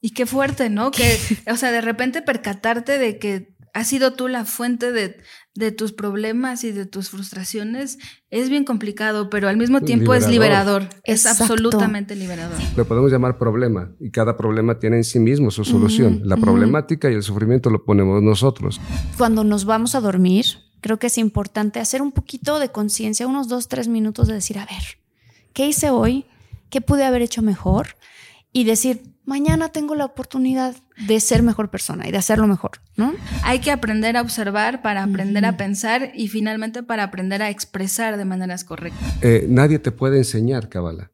Y qué fuerte, ¿no? Que, o sea, de repente percatarte de que has sido tú la fuente de, de tus problemas y de tus frustraciones es bien complicado, pero al mismo tiempo es liberador. Es Exacto. absolutamente liberador. Lo podemos llamar problema y cada problema tiene en sí mismo su solución. La problemática y el sufrimiento lo ponemos nosotros. Cuando nos vamos a dormir, creo que es importante hacer un poquito de conciencia, unos dos, tres minutos de decir, a ver, ¿qué hice hoy? ¿Qué pude haber hecho mejor? Y decir, mañana tengo la oportunidad de ser mejor persona y de hacerlo mejor, ¿no? Hay que aprender a observar para aprender a pensar y finalmente para aprender a expresar de maneras correctas. Eh, nadie te puede enseñar Kabbalah.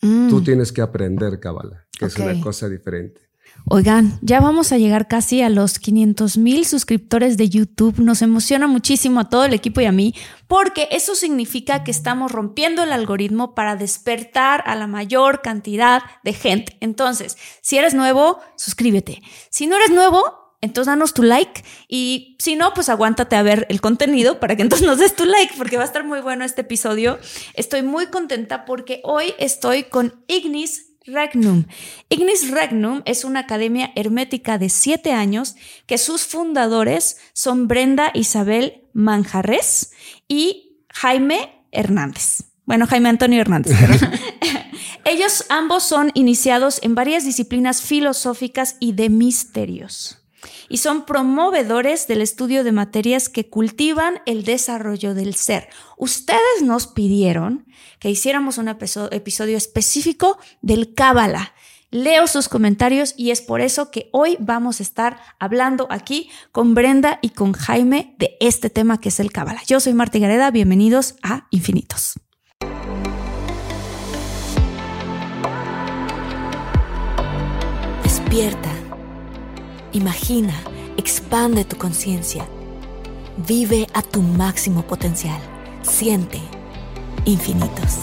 Tú tienes que aprender Kabbalah, que es una cosa diferente. Oigan, ya vamos a llegar casi a los 500 mil suscriptores de YouTube. Nos emociona muchísimo a todo el equipo y a mí, porque eso significa que estamos rompiendo el algoritmo para despertar a la mayor cantidad de gente. Entonces, si eres nuevo, suscríbete. Si no eres nuevo, entonces danos tu like y si no, pues aguántate a ver el contenido para que entonces nos des tu like porque va a estar muy bueno este episodio. Estoy muy contenta porque hoy estoy con Ignis Regnum. Ignis Regnum es una academia hermética de siete años que sus fundadores son Brenda Isabel Manjarres y Jaime Hernández. Bueno, Jaime Antonio Hernández. perdón. Ellos ambos son iniciados en varias disciplinas filosóficas y de misterios. Y son promovedores del estudio de materias que cultivan el desarrollo del ser. Ustedes nos pidieron que hiciéramos un episo- episodio específico del Cábala. Leo sus comentarios y es por eso que hoy vamos a estar hablando aquí con Brenda y con Jaime de este tema que es el Cábala. Yo soy Marta Gareda, bienvenidos a Infinitos. Despierta. Imagina, expande tu conciencia. Vive a tu máximo potencial. Siente infinitos.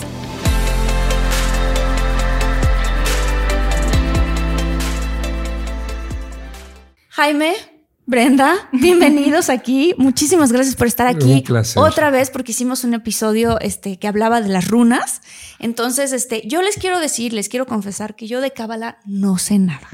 Jaime, Brenda, bienvenidos aquí. Muchísimas gracias por estar aquí Un placer. otra vez porque hicimos un episodio este, que hablaba de las runas. Entonces, este, yo les quiero decir, les quiero confesar que yo de Cábala no sé nada.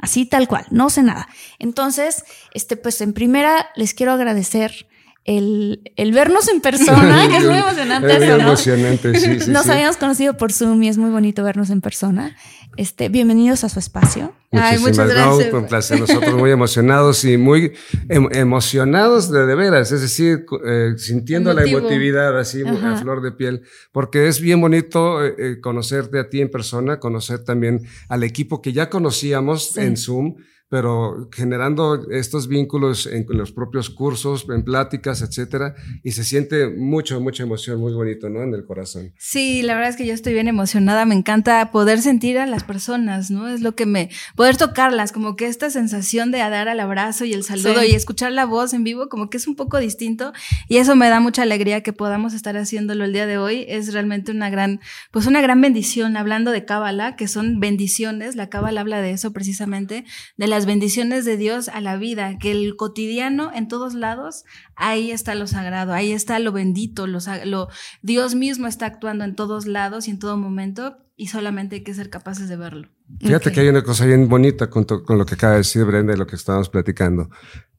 Así tal cual, no sé nada. Entonces, este, pues en primera les quiero agradecer el, el vernos en persona, que es muy emocionante Es eso, ¿no? emocionante, sí, sí, Nos sí. habíamos conocido por Zoom y es muy bonito vernos en persona. Este, bienvenidos a su espacio. Ay, muchas Muchísimas- no, gracias. un placer. Nosotros muy emocionados y muy em- emocionados de, de veras, es decir, eh, sintiendo Emotivo. la emotividad así a flor de piel, porque es bien bonito eh, eh, conocerte a ti en persona, conocer también al equipo que ya conocíamos en Zoom, pero generando estos vínculos en, en los propios cursos, en pláticas, etcétera, y se siente mucho, mucha emoción, muy bonito, ¿no? En el corazón. Sí, la verdad es que yo estoy bien emocionada. Me encanta poder sentir a las personas, ¿no? Es lo que me. poder tocarlas, como que esta sensación de dar al abrazo y el saludo Sí. y escuchar la voz en vivo, como que es un poco distinto. Y eso me da mucha alegría que podamos estar haciéndolo el día de hoy. Es realmente una gran, pues una gran bendición. Hablando de Cábala, que son bendiciones, la Cábala habla de eso precisamente, de las bendiciones de Dios a la vida, que el cotidiano en todos lados, ahí está lo sagrado, ahí está lo bendito, lo, lo Dios mismo está actuando en todos lados y en todo momento y solamente hay que ser capaces de verlo. Fíjate que hay una cosa bien bonita con, con lo que acaba de decir Brenda y lo que estábamos platicando.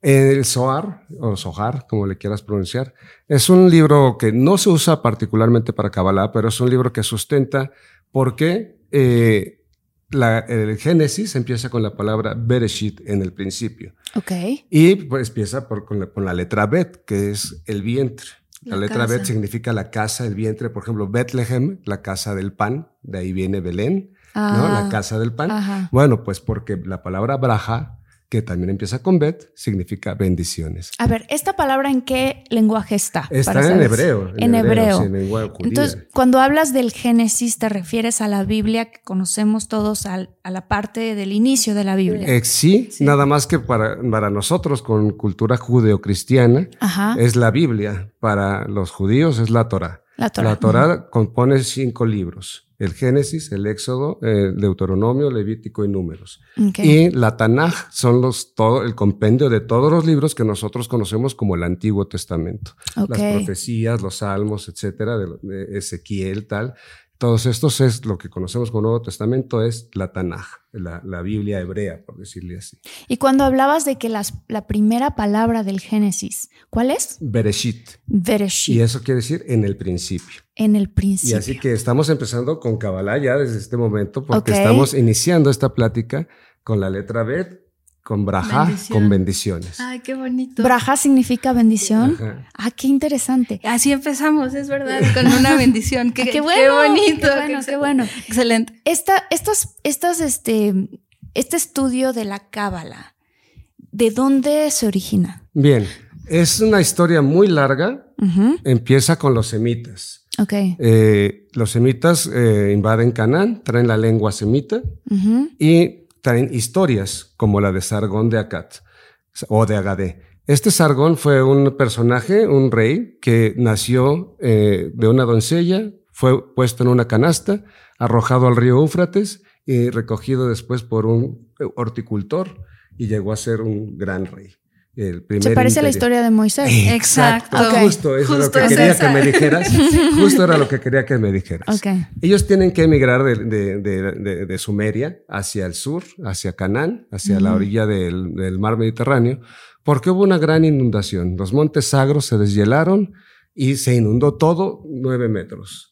El Zohar, o Zohar, como le quieras pronunciar, es un libro que no se usa particularmente para Kabbalah, pero es un libro que sustenta por qué eh, el Génesis empieza con la palabra Bereshit en el principio. Ok. Y pues empieza por, con, la, letra Bet, que es el vientre. La, letra Bet significa la casa, el vientre. Por ejemplo, Bethlehem, la casa del pan. De ahí viene Belén, ¿no? La ah, casa del pan. Bueno, pues porque la palabra Braja que también empieza con bet, significa bendiciones. A ver, ¿esta palabra en qué lenguaje está? Está en hebreo. En, hebreo. Entonces, cuando hablas del Génesis, ¿te refieres a la Biblia que conocemos todos, a la parte del inicio de la Biblia? Eh, sí, nada más que para, para nosotros con cultura judeocristiana es la Biblia. Para los judíos es la Torah. La Torah, la Torah compone cinco libros el Génesis, el Éxodo, el Deuteronomio, Levítico y Números. Y la Tanaj son los, todo, el compendio de todos los libros que nosotros conocemos como el Antiguo Testamento. Las profecías, los salmos, etcétera, de Ezequiel, tal. Todos estos es lo que conocemos como Nuevo Testamento, es la Tanaj, la, Biblia hebrea, por decirle así. Y cuando hablabas de que las, la primera palabra del Génesis, ¿cuál es? Bereshit. Bereshit. Y eso quiere decir en el principio. En el principio. Y así que estamos empezando con Kabbalah ya desde este momento, porque estamos iniciando esta plática con la letra Bet con braja, con bendiciones. Ay, qué bonito. Braja significa bendición. Ah, qué interesante. Así empezamos, es verdad, con una bendición. Qué, qué, bueno, qué bonito. Qué bueno, qué, bueno. Excelente. Esta, estas, estas, este, este estudio de la cábala, ¿de dónde se origina? Bien, es una historia muy larga. Empieza con los semitas. Ok. Eh, los semitas eh, invaden Canaán, traen la lengua semita y traen historias como la de Sargón de Akkad o de Agadé. Este Sargón fue un personaje, un rey, que nació eh, de una doncella, fue puesto en una canasta, arrojado al río Éufrates y recogido después por un horticultor y llegó a ser un gran rey. Se parece a la historia de Moisés. Exacto. Justo, eso es lo que quería que me dijeras. Justo era lo que quería que me dijeras. Ellos tienen que emigrar de, Sumeria hacia el sur, hacia Canaán, hacia la orilla del, del, mar Mediterráneo, porque hubo una gran inundación. Los montes sagros se deshielaron y se inundó todo nueve metros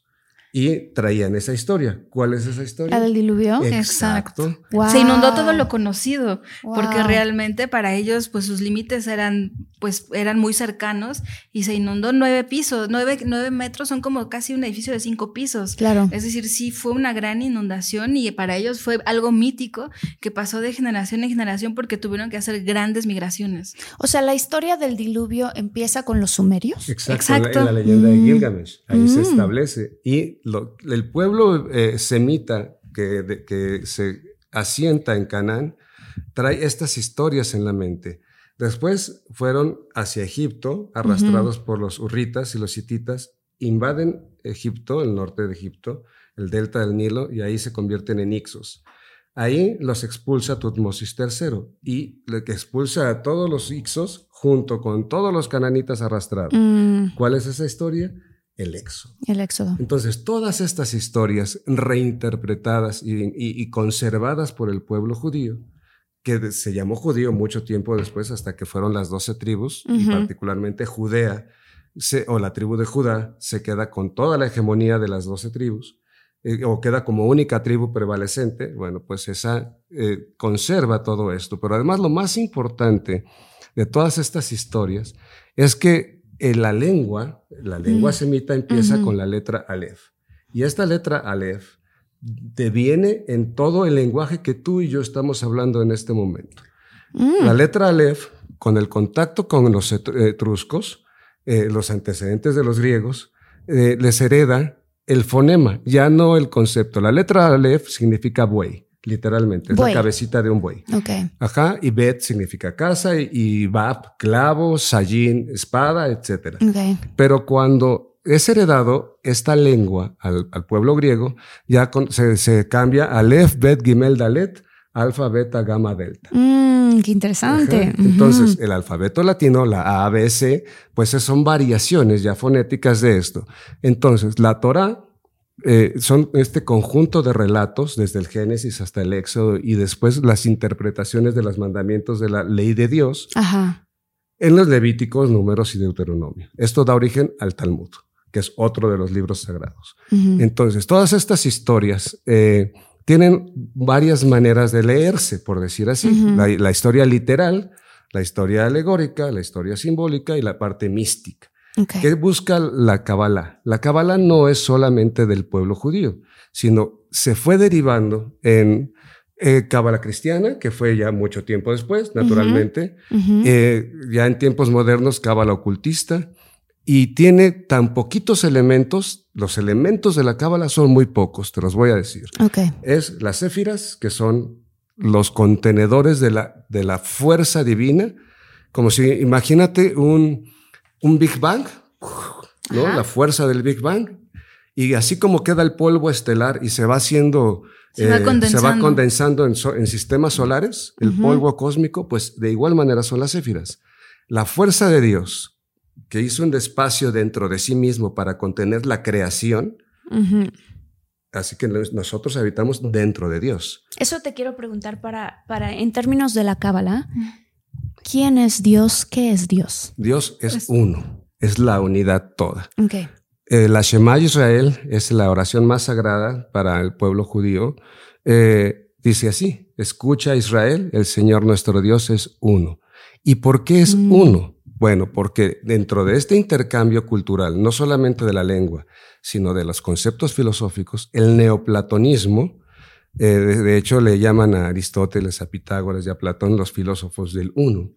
y traían esa historia. ¿Cuál es esa historia? La del diluvio. Exacto. Se inundó todo lo conocido, porque realmente para ellos, pues sus límites eran, pues eran muy cercanos y se inundó nueve pisos, nueve, nueve metros son como casi un edificio de cinco pisos. Claro. Es decir, sí fue una gran inundación y para ellos fue algo mítico que pasó de generación en generación porque tuvieron que hacer grandes migraciones. O sea, la historia del diluvio empieza con los sumerios. Exacto. En, la, leyenda de mm. Gilgamesh. Ahí se mm. establece. Y el pueblo eh, semita que, que se asienta en Canaán trae estas historias en la mente. Después fueron hacia Egipto, arrastrados por los urritas y los hititas, invaden Egipto, el norte de Egipto, el delta del Nilo, y ahí se convierten en Ixos. Ahí los expulsa Tutmosis III y le expulsa a todos los Ixos junto con todos los cananitas arrastrados. Mm. ¿Cuál es esa historia? El éxodo. El éxodo. Entonces, todas estas historias reinterpretadas y, conservadas por el pueblo judío, que se llamó judío mucho tiempo después, hasta que fueron las doce tribus, y particularmente Judea, o la tribu de Judá, se queda con toda la hegemonía de las doce tribus, eh, o queda como única tribu prevalecente, bueno, pues esa eh, conserva todo esto. Pero además lo más importante de todas estas historias es que en la lengua, la lengua mm. semita empieza con la letra Aleph. Y esta letra Aleph deviene en todo el lenguaje que tú y yo estamos hablando en este momento. Mm. La letra Aleph, con el contacto con los etruscos, eh, los antecedentes de los griegos, eh, les hereda el fonema, ya no el concepto. La letra Aleph significa buey literalmente. Es la cabecita de un buey. Okay. Ajá. Y Bet significa casa y, Bab, clavo, Sayin, espada, etc. Pero cuando es heredado esta lengua al, pueblo griego, ya se, cambia a Lef, Bet, Gimel, Dalet, alfa, beta, gamma, delta. Mm, qué interesante. Entonces, el alfabeto latino, la A, B, C, pues son variaciones ya fonéticas de esto. Entonces, la Torah eh, son este conjunto de relatos, desde el Génesis hasta el Éxodo, y después las interpretaciones de los mandamientos de la ley de Dios en los Levíticos, Números y Deuteronomio. Esto da origen al Talmud, que es otro de los libros sagrados. Entonces, todas estas historias eh, tienen varias maneras de leerse, por decir así. la, historia literal, la historia alegórica, la historia simbólica y la parte mística. ¿Qué busca la Kabbalah? La Kabbalah no es solamente del pueblo judío, sino se fue derivando en eh, Cábala cristiana, que fue ya mucho tiempo después, naturalmente, eh, ya en tiempos modernos, Cábala ocultista, y tiene tan poquitos elementos, los elementos de la Cábala son muy pocos, te los voy a decir. Es las céfiras, que son los contenedores de la, de la fuerza divina, como si, imagínate un, un Big Bang, ¿no? La fuerza del Big Bang, y así como queda el polvo estelar y se va haciendo se va eh, condensando, en, sistemas solares, el polvo cósmico, pues de igual manera son las céfiras. La fuerza de Dios, que hizo un espacio dentro de sí mismo para contener la creación, así que nosotros habitamos dentro de Dios. Eso te quiero preguntar para, para en términos de la Cábala, ¿quién es Dios? ¿Qué es Dios? Dios es, uno, es la unidad toda. Okay. Eh, la Shema Israel es la oración más sagrada para el pueblo judío. Eh, dice así, escucha Israel, el Señor nuestro Dios es uno. ¿Y por qué es mm. uno? Bueno, porque dentro de este intercambio cultural, no solamente de la lengua, sino de los conceptos filosóficos, el neoplatonismo eh, de, hecho, le llaman a Aristóteles, a Pitágoras y a Platón los filósofos del uno,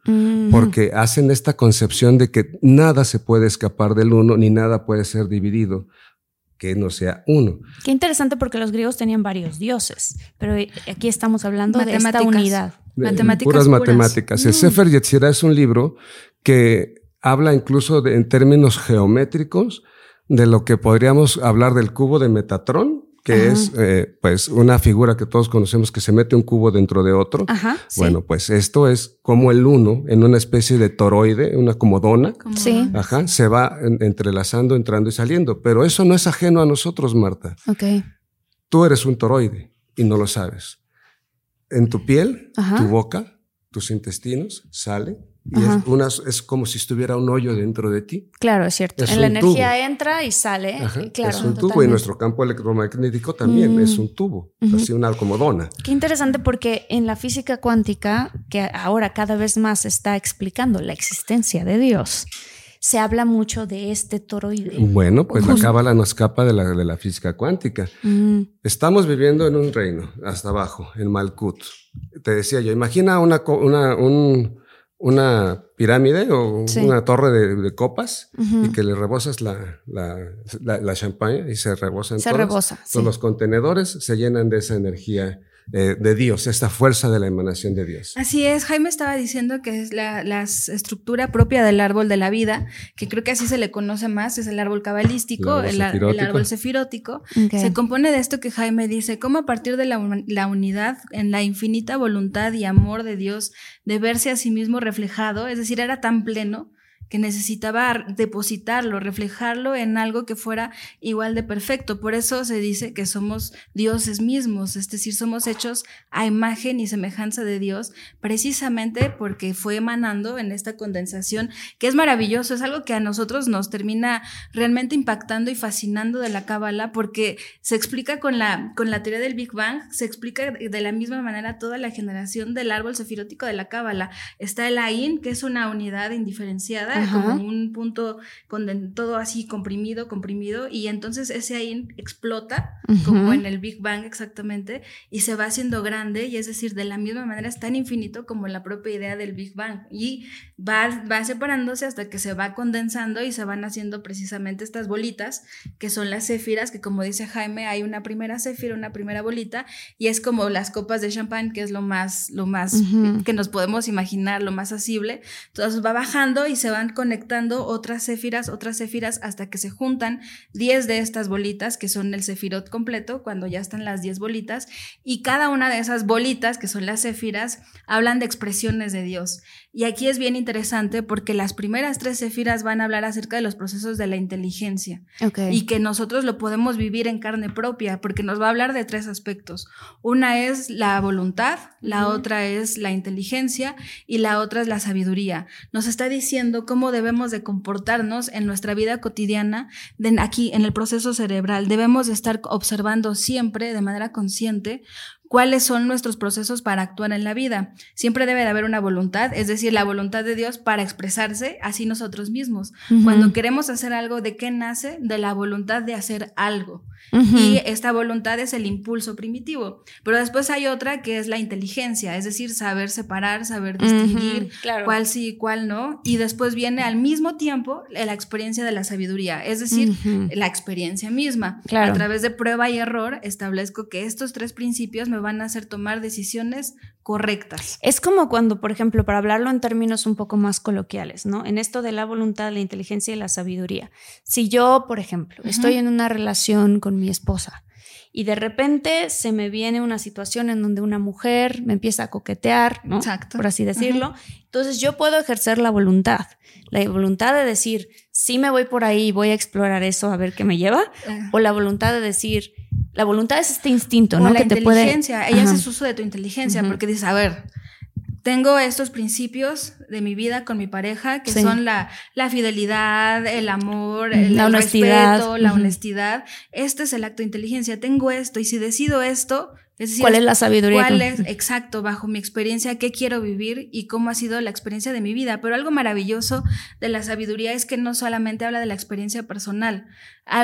porque hacen esta concepción de que nada se puede escapar del uno, ni nada puede ser dividido que no sea uno. Qué interesante porque los griegos tenían varios dioses, pero aquí estamos hablando de esta unidad. Matemáticas puras, matemáticas. El mm. Sefer Yetzirah es un libro que habla incluso en términos geométricos de lo que podríamos hablar del cubo de Metatrón, que es eh, pues una figura que todos conocemos que se mete un cubo dentro de otro. Ajá, bueno, pues esto es como el uno en una especie de toroide, una comodona. Sí. Ajá, se va entrelazando, entrando y saliendo. Pero eso no es ajeno a nosotros, Marta. Ok. Tú eres un toroide y no lo sabes. En tu piel, tu boca, tus intestinos sale y es, es, como si estuviera un hoyo dentro de ti. Claro, es cierto. en la energía entra y sale. claro, es un tubo y nuestro campo electromagnético también es un tubo, así una alcomodona. Qué interesante porque en la física cuántica, que ahora cada vez más está explicando la existencia de Dios, se habla mucho de este toroide. Bueno, pues la cábala no escapa de la, de la física cuántica. Estamos viviendo en un reino, hasta abajo, en Malkut. Te decía yo, imagina una, una un una pirámide o una torre de, copas y que le rebosas la, la, la, champaña y se rebosan se Rebosa, Todos los contenedores se llenan de esa energía eh, de Dios, esta fuerza de la emanación de Dios. Así es, Jaime estaba diciendo que es la, estructura propia del árbol de la vida, que creo que así se le conoce más, es el árbol cabalístico, el, árbol sefirótico. Se compone de esto que Jaime dice, cómo a partir de la, la unidad, en la infinita voluntad y amor de Dios, de verse a sí mismo reflejado, es decir, era tan pleno que necesitaba depositarlo, reflejarlo en algo que fuera igual de perfecto. Por eso se dice que somos dioses mismos, es decir, somos hechos a imagen y semejanza de Dios, precisamente porque fue emanando en esta condensación, que es maravilloso, es algo que a nosotros nos termina realmente impactando y fascinando de la cábala, porque se explica con la, con la teoría del Big Bang, se explica de la misma manera toda la generación del árbol sefirótico de la cábala. Está el Ain, que es una unidad indiferenciada, como un punto con todo así comprimido, comprimido, y entonces ese ahí explota, como en el Big Bang exactamente, y se va haciendo grande, y es decir, de la misma manera es tan infinito como la propia idea del Big Bang, y va, va separándose hasta que se va condensando y se van haciendo precisamente estas bolitas, que son las céfiras, que como dice Jaime, hay una primera céfira, una primera bolita, y es como las copas de champán, que es lo más, lo más que nos podemos imaginar, lo más asible, entonces va bajando y se van conectando otras céfiras, otras céfiras, hasta que se juntan 10 de estas bolitas, que son el cefirot completo, cuando ya están las 10 bolitas, y cada una de esas bolitas, que son las céfiras, hablan de expresiones de Dios. Y aquí es bien interesante porque las primeras tres cefiras van a hablar acerca de los procesos de la inteligencia y que nosotros lo podemos vivir en carne propia porque nos va a hablar de tres aspectos. Una es la voluntad, la otra es la inteligencia y la otra es la sabiduría. Nos está diciendo cómo cómo debemos de comportarnos en nuestra vida cotidiana, de aquí en el proceso cerebral. Debemos de estar observando siempre de manera consciente cuáles son nuestros procesos para actuar en la vida. Siempre debe de haber una voluntad, es decir, la voluntad de Dios para expresarse así nosotros mismos. Cuando queremos hacer algo, ¿de qué nace? De la voluntad de hacer algo. Y esta voluntad es el impulso primitivo. Pero después hay otra que es la inteligencia, es decir, saber separar, saber distinguir cuál sí y cuál no. Y después viene al mismo tiempo la experiencia de la sabiduría, es decir, la experiencia misma. A través de prueba y error establezco que estos tres principios me van a hacer tomar decisiones correctas. Es como cuando, por ejemplo, para hablarlo en términos un poco más coloquiales, ¿no? En esto de la voluntad, la inteligencia y la sabiduría. Si yo, por ejemplo, estoy en una relación con mi esposa y de repente se me viene una situación en donde una mujer me empieza a coquetear, ¿no? Exacto. Por así decirlo. Entonces yo puedo ejercer la voluntad, la voluntad de decir, sí me voy por ahí y voy a explorar eso a ver qué me lleva, o la voluntad de decir, la voluntad es este instinto, ¿no? La que inteligencia, te puede... ella hace uso de tu inteligencia porque dice, a ver, tengo estos principios de mi vida con mi pareja que son la, la, fidelidad, el amor, el, la honestidad. respeto, la honestidad. Este es el acto de inteligencia. Tengo esto y si decido esto, ¿Cuál es la sabiduría? ¿Cuál es, exacto, bajo mi experiencia, qué quiero vivir y cómo ha sido la experiencia de mi vida? Pero algo maravilloso de la sabiduría es que no solamente habla de la experiencia personal.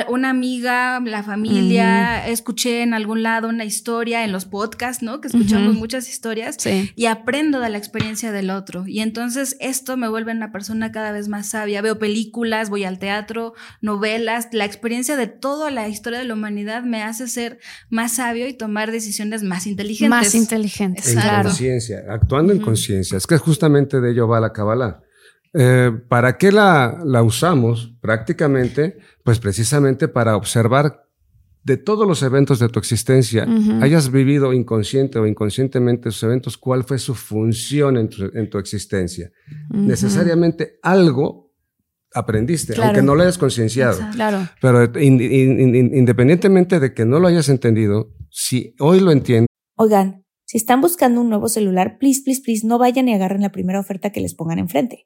Una amiga, la familia, escuché en algún lado una historia en los podcasts, ¿no? Que escuchamos muchas historias y aprendo de la experiencia del otro. Y entonces esto me vuelve una persona cada vez más sabia. Veo películas, voy al teatro, novelas. La experiencia de toda la historia de la humanidad me hace ser más sabio y tomar decisiones más inteligentes. Más inteligentes, en conciencia, actuando en conciencia. Es que justamente de ello va la Kabbalah. Eh, ¿Para qué la, la usamos? Prácticamente, pues precisamente para observar de todos los eventos de tu existencia, hayas vivido inconsciente o inconscientemente esos eventos, cuál fue su función en tu, en tu existencia. Necesariamente algo aprendiste, aunque no lo hayas concienciado. Claro. Pero independientemente de que no lo hayas entendido, si hoy lo entiendo. Oigan, si están buscando un nuevo celular, please, please, please, no vayan y agarren la primera oferta que les pongan enfrente.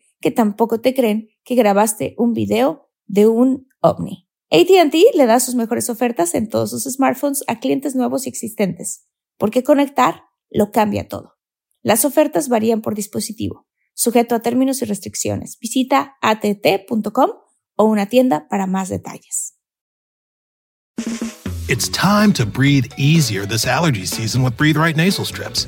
que tampoco te creen que grabaste un video de un ovni. ATT le da sus mejores ofertas en todos sus smartphones a clientes nuevos y existentes, porque conectar lo cambia todo. Las ofertas varían por dispositivo, sujeto a términos y restricciones. Visita att.com o una tienda para más detalles. It's time to breathe easier this allergy season with Breathe Right nasal strips.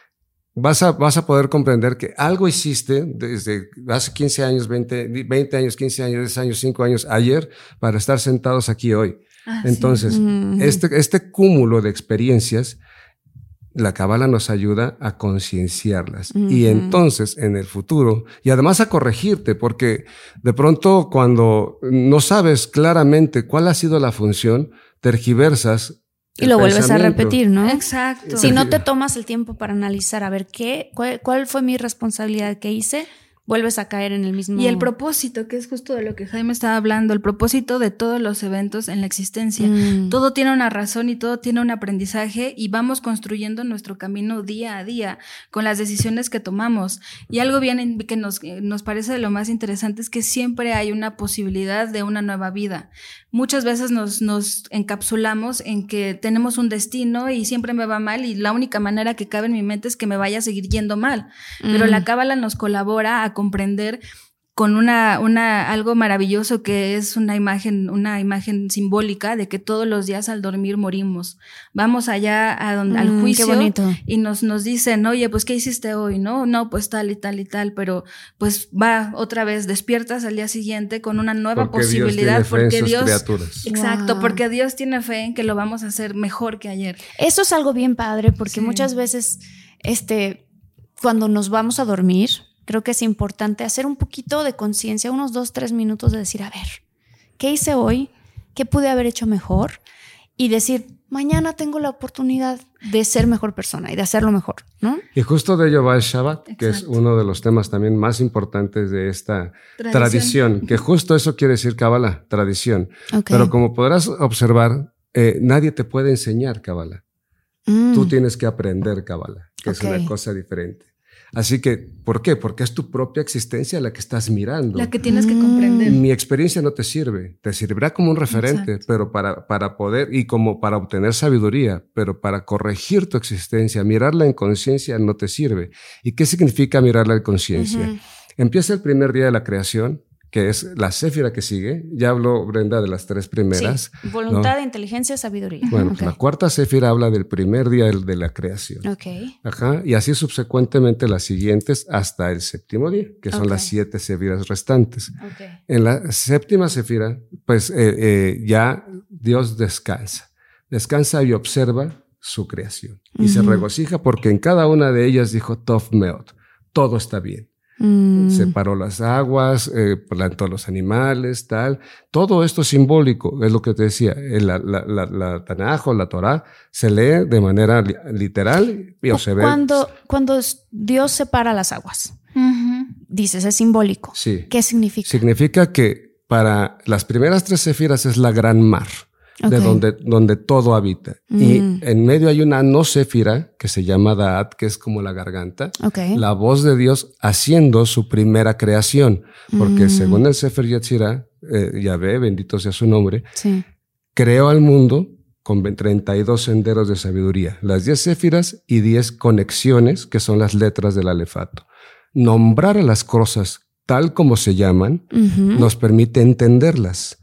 Vas a, vas a poder comprender que algo hiciste desde hace 15 años, 20, 20 años, 15 años, 10 años, 5 años, ayer, para estar sentados aquí hoy. Ah, entonces, este, este cúmulo de experiencias, la cabala nos ayuda a concienciarlas. Y entonces en el futuro y además a corregirte porque de pronto cuando no sabes claramente cuál ha sido la función, tergiversas y lo vuelves a repetir, ¿no? Exacto. Si no te tomas el tiempo para analizar, a ver, ¿qué, cuál, fue mi responsabilidad que hice? vuelves a caer en el mismo. Y el propósito, que es justo de lo que Jaime estaba hablando, el propósito de todos los eventos en la existencia. Mm. Todo tiene una razón y todo tiene un aprendizaje y vamos construyendo nuestro camino día a día con las decisiones que tomamos. Y algo bien que nos, nos parece de lo más interesante es que siempre hay una posibilidad de una nueva vida. Muchas veces nos, nos encapsulamos en que tenemos un destino y siempre me va mal y la única manera que cabe en mi mente es que me vaya a seguir yendo mal. Pero la mm. cábala nos colabora a comprender con una, una, algo maravilloso que es una imagen, una imagen simbólica de que todos los días al dormir morimos. Vamos allá a donde, al Mm, juicio qué bonito. y nos, nos dicen, oye, pues, ¿qué hiciste hoy? No, no, pues tal y tal y tal, pero pues va otra vez, despiertas al día siguiente con una nueva Porque Dios posibilidad, tiene fe en porque sus Dios, criaturas. exacto, Wow. porque Dios tiene fe en que lo vamos a hacer mejor que ayer. Eso es algo bien padre porque Sí. muchas veces, este, cuando nos vamos a dormir, creo que es importante hacer un poquito de conciencia, unos dos, tres minutos de decir, a ver, ¿qué hice hoy? ¿Qué pude haber hecho mejor? Y decir, mañana tengo la oportunidad de ser mejor persona y de hacerlo mejor, ¿no? Y justo de ello va el Shabbat, que es uno de los temas también más importantes de esta Tradición. tradición, que justo eso quiere decir Kabbalah, tradición. Pero como podrás observar, eh, nadie te puede enseñar Kabbalah. Mm. Tú tienes que aprender Kabbalah, que es una cosa diferente. Así que, ¿por qué? Porque es tu propia existencia la que estás mirando. La que tienes que comprender. Mi experiencia no te sirve, te servirá como un referente, Exacto. pero para, para poder y como para obtener sabiduría, pero para corregir tu existencia, mirarla en conciencia no te sirve. ¿Y qué significa mirarla en conciencia? Empieza el primer día de la creación, que es la céfira que sigue. Ya habló Brenda de las tres primeras. Sí, voluntad, inteligencia, sabiduría. Bueno, la cuarta céfira habla del primer día de la creación. Ok. Ajá, y así subsecuentemente las siguientes hasta el séptimo día, que son las siete céfiras restantes. Ok. En la séptima sefira, pues eh, eh, ya Dios descansa. Descansa y observa su creación. Y se regocija porque en cada una de ellas dijo Tov Meot. Todo está bien. Mm. Separó las aguas, eh, plantó los animales, tal. Todo esto es simbólico, es lo que te decía. Eh, La, la, la, la Tanaj o la Torah se lee de manera li- literal y o se ve. Cuando, cuando Dios separa las aguas, dices, es simbólico. Sí. ¿Qué significa? Significa que para las primeras tres sefiras es la gran mar, de donde, donde todo habita. Mm. Y en medio hay una no sefira que se llama Daat, que es como la garganta. La voz de Dios haciendo su primera creación. Porque Mm. según el Sefer Yetzirah, eh, Yahvé, bendito sea su nombre, Sí. creó al mundo con 32 senderos de sabiduría, las 10 céfiras y 10 conexiones, que son las letras del alefato. Nombrar a las cosas tal como se llaman nos permite entenderlas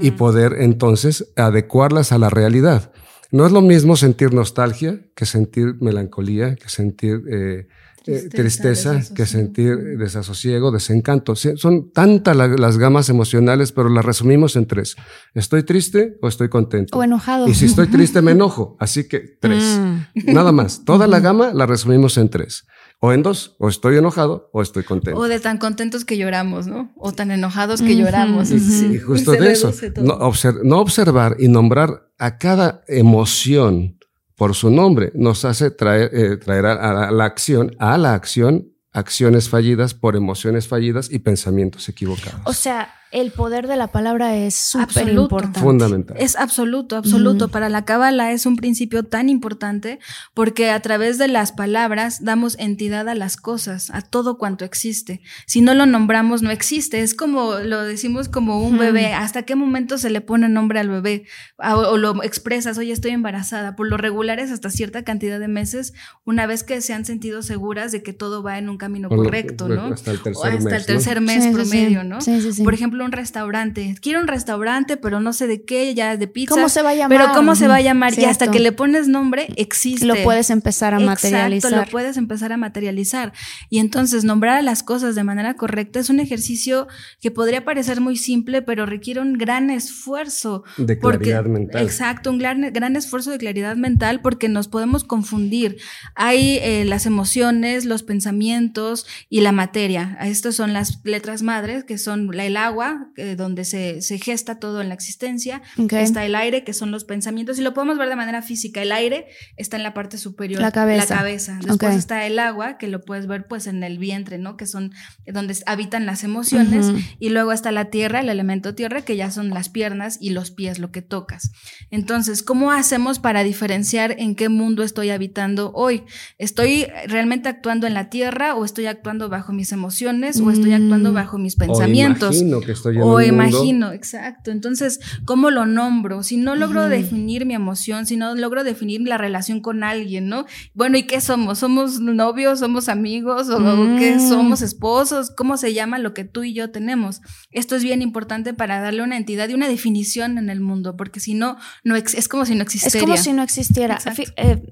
Y poder entonces adecuarlas a la realidad. No es lo mismo sentir nostalgia que sentir melancolía, que sentir eh, eh, Tristeza, que sentir desasosiego, desencanto. Son tantas la- las gamas emocionales, pero las resumimos en tres. ¿Estoy triste o estoy contento? O enojado. Y si estoy triste me enojo, así que tres. Mm. Nada más. Toda la gama la resumimos en tres. O en dos. O estoy enojado o estoy contento. O de tan contentos que lloramos, ¿no? O tan enojados que lloramos. Sí, Y justo se de eso, no, obser- no observar y nombrar a cada emoción por su nombre nos hace traer, eh, traer a, a la acción, a la acción, acciones fallidas por emociones fallidas y pensamientos equivocados. O sea, el poder de la palabra es súper importante. Fundamental. Es absoluto, absoluto. Para la cábala es un principio tan importante porque a través de las palabras damos entidad a las cosas, a todo cuanto existe. Si no lo nombramos, no existe. Es como lo decimos como un bebé. ¿Hasta qué momento se le pone nombre al bebé? O, o lo expresas, oye, estoy embarazada. Por lo regular es hasta cierta cantidad de meses, una vez que se han sentido seguras de que todo va en un camino Por lo- correcto, ¿no? Hasta el O tercer hasta mes. el ¿no? tercer mes Sí, sí, promedio, sí. ¿no? Sí, sí, sí. Por ejemplo, un restaurante. Quiero un restaurante, pero no sé de qué, ya de pizza. ¿Cómo se va a llamar? Pero cómo se va a llamar. Y hasta que le pones nombre, existe. Lo puedes empezar a Exacto, materializar. lo puedes empezar a materializar. Y entonces nombrar a las cosas de manera correcta es un ejercicio que podría parecer muy simple, pero requiere un gran esfuerzo. De porque- claridad mental. Exacto, un gran, gran esfuerzo de claridad mental porque nos podemos confundir. Hay eh, las emociones, los pensamientos y la materia. Estas son las letras madres, que son la- el agua, eh, donde se, se gesta todo en la existencia. Está el aire, que son los pensamientos, y lo podemos ver de manera física. El aire está en la parte superior. La cabeza. La cabeza. Después está el agua, que lo puedes ver pues en el vientre, ¿no? Que son donde habitan las emociones. Y luego está la tierra, el elemento tierra, que ya son las piernas y los pies, lo que tocas. Entonces, ¿cómo hacemos para diferenciar en qué mundo estoy habitando hoy? ¿Estoy realmente actuando en la tierra o estoy actuando bajo mis emociones o estoy actuando Mm. bajo mis O pensamientos? imagino que estoy en o un imagino, mundo. exacto. Entonces, ¿cómo lo nombro? Si no logro definir mi emoción, si no logro definir la relación con alguien, ¿no? Bueno, ¿y qué somos? ¿Somos novios? ¿Somos amigos? ¿O Mm. qué somos esposos? ¿Cómo se llama lo que tú y yo tenemos? Esto es bien importante para darle una entidad y una definición en el mundo, porque si no, no es como si no Es existiera. como si no existiera. Eh,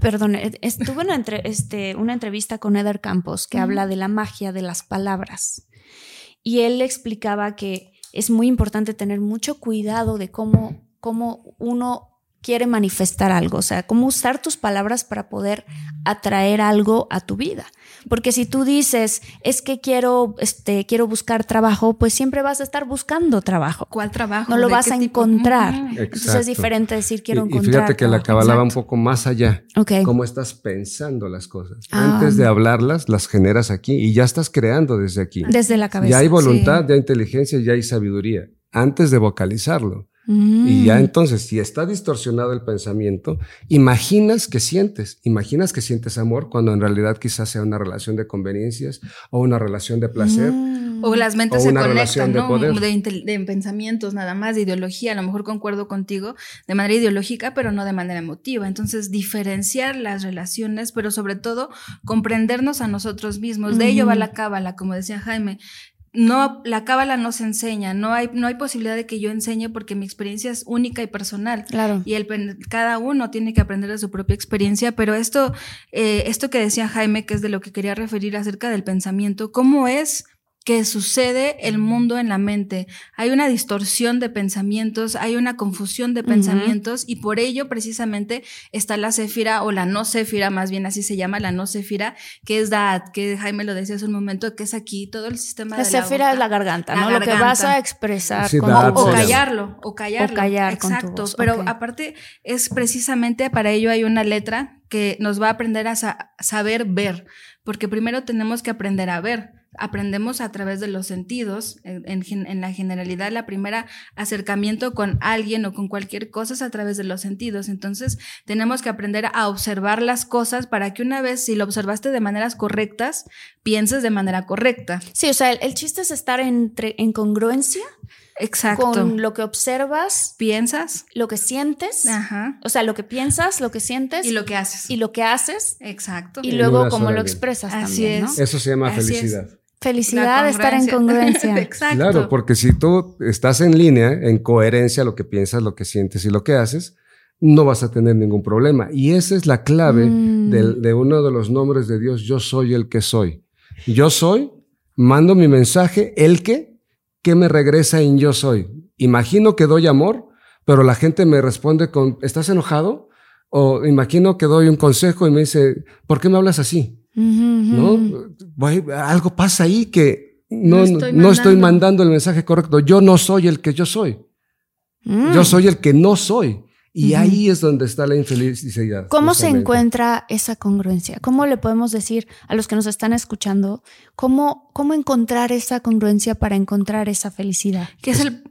perdón, eh, estuve en entre- este, una entrevista con Eder Campos que habla de la magia de las palabras. Y él explicaba que es muy importante tener mucho cuidado de cómo, cómo uno quiere manifestar algo, o sea, cómo usar tus palabras para poder atraer algo a tu vida. Porque si tú dices, es que quiero, este, quiero buscar trabajo, pues siempre vas a estar buscando trabajo. ¿Cuál trabajo? No lo ¿De vas a tipo? encontrar. Ujú. Entonces es diferente decir quiero y, y encontrar. fíjate que la va un poco más allá. Ok. Cómo estás pensando las cosas. Ah. Antes de hablarlas, las generas aquí y ya estás creando desde aquí. Desde la cabeza. Ya hay voluntad, sí. ya hay inteligencia, ya hay sabiduría. Antes de vocalizarlo. Mm. Y ya entonces, si está distorsionado el pensamiento, imaginas que sientes, imaginas que sientes amor cuando en realidad quizás sea una relación de conveniencias o una relación de placer. Mm. O las mentes O se una conectan, relación de ¿no? poder. De, intel- de pensamientos nada más, de ideología. A lo mejor concuerdo contigo de manera ideológica, pero no de manera emotiva. Entonces, diferenciar las relaciones, pero sobre todo comprendernos a nosotros mismos. De ello va la cábala, como decía Jaime. No, la cábala no se enseña, no hay, no hay posibilidad de que yo enseñe porque mi experiencia es única y personal. Claro. Y el, cada uno tiene que aprender de su propia experiencia, pero esto, eh, esto que decía Jaime, que es de lo que quería referir acerca del pensamiento, ¿cómo es que sucede el mundo en la mente? Hay una distorsión de pensamientos, hay una confusión de pensamientos y por ello precisamente está la céfira o la no céfira, más bien así se llama la no céfira, que es Da'at, que Jaime lo decía hace un momento, que es aquí todo el sistema La de la cefira boca. es la garganta, La ¿no? Lo que vas a expresar Sí, con O callarlo, o callarlo. O callar con tu Exacto. voz, Pero aparte, es precisamente para ello hay una letra que nos va a aprender a sa- saber ver. Porque primero tenemos que aprender a ver. Aprendemos a través de los sentidos. En, en gen- en la generalidad, la primera acercamiento con alguien o con cualquier cosa es a través de los sentidos. Entonces, tenemos que aprender a observar las cosas para que una vez, si lo observaste de maneras correctas, pienses de manera correcta. Sí, o sea, el, el chiste es estar entre, en congruencia Exacto. con lo que observas, Piensas. lo que sientes, Ajá. o sea, lo que piensas, lo que sientes Y lo que haces. y lo que haces Exacto. y luego cómo lo expresas Así también, ¿no? es. Eso se llama Así es. Felicidad. De estar en congruencia. Exacto. Claro, porque si tú estás en línea, en coherencia, lo que piensas, lo que sientes y lo que haces, no vas a tener ningún problema. Y esa es la clave Mm. del- de uno de los nombres de Dios, yo soy el que soy. Yo soy, mando mi mensaje, el que, que me regresa en yo soy. Imagino que doy amor, pero la gente me responde con, ¿estás enojado? O imagino que doy un consejo y me dice, ¿por qué me hablas así? ¿No? Algo pasa ahí que no, No no estoy estoy, mandando. el mensaje correcto. Yo no soy el que yo soy. Mm. Yo soy el que no soy. Y ahí es donde está la infelicidad. ¿Cómo se encuentra esa congruencia? ¿Cómo le podemos decir a los que nos están escuchando cómo, cómo encontrar esa congruencia para encontrar esa felicidad? Que es el.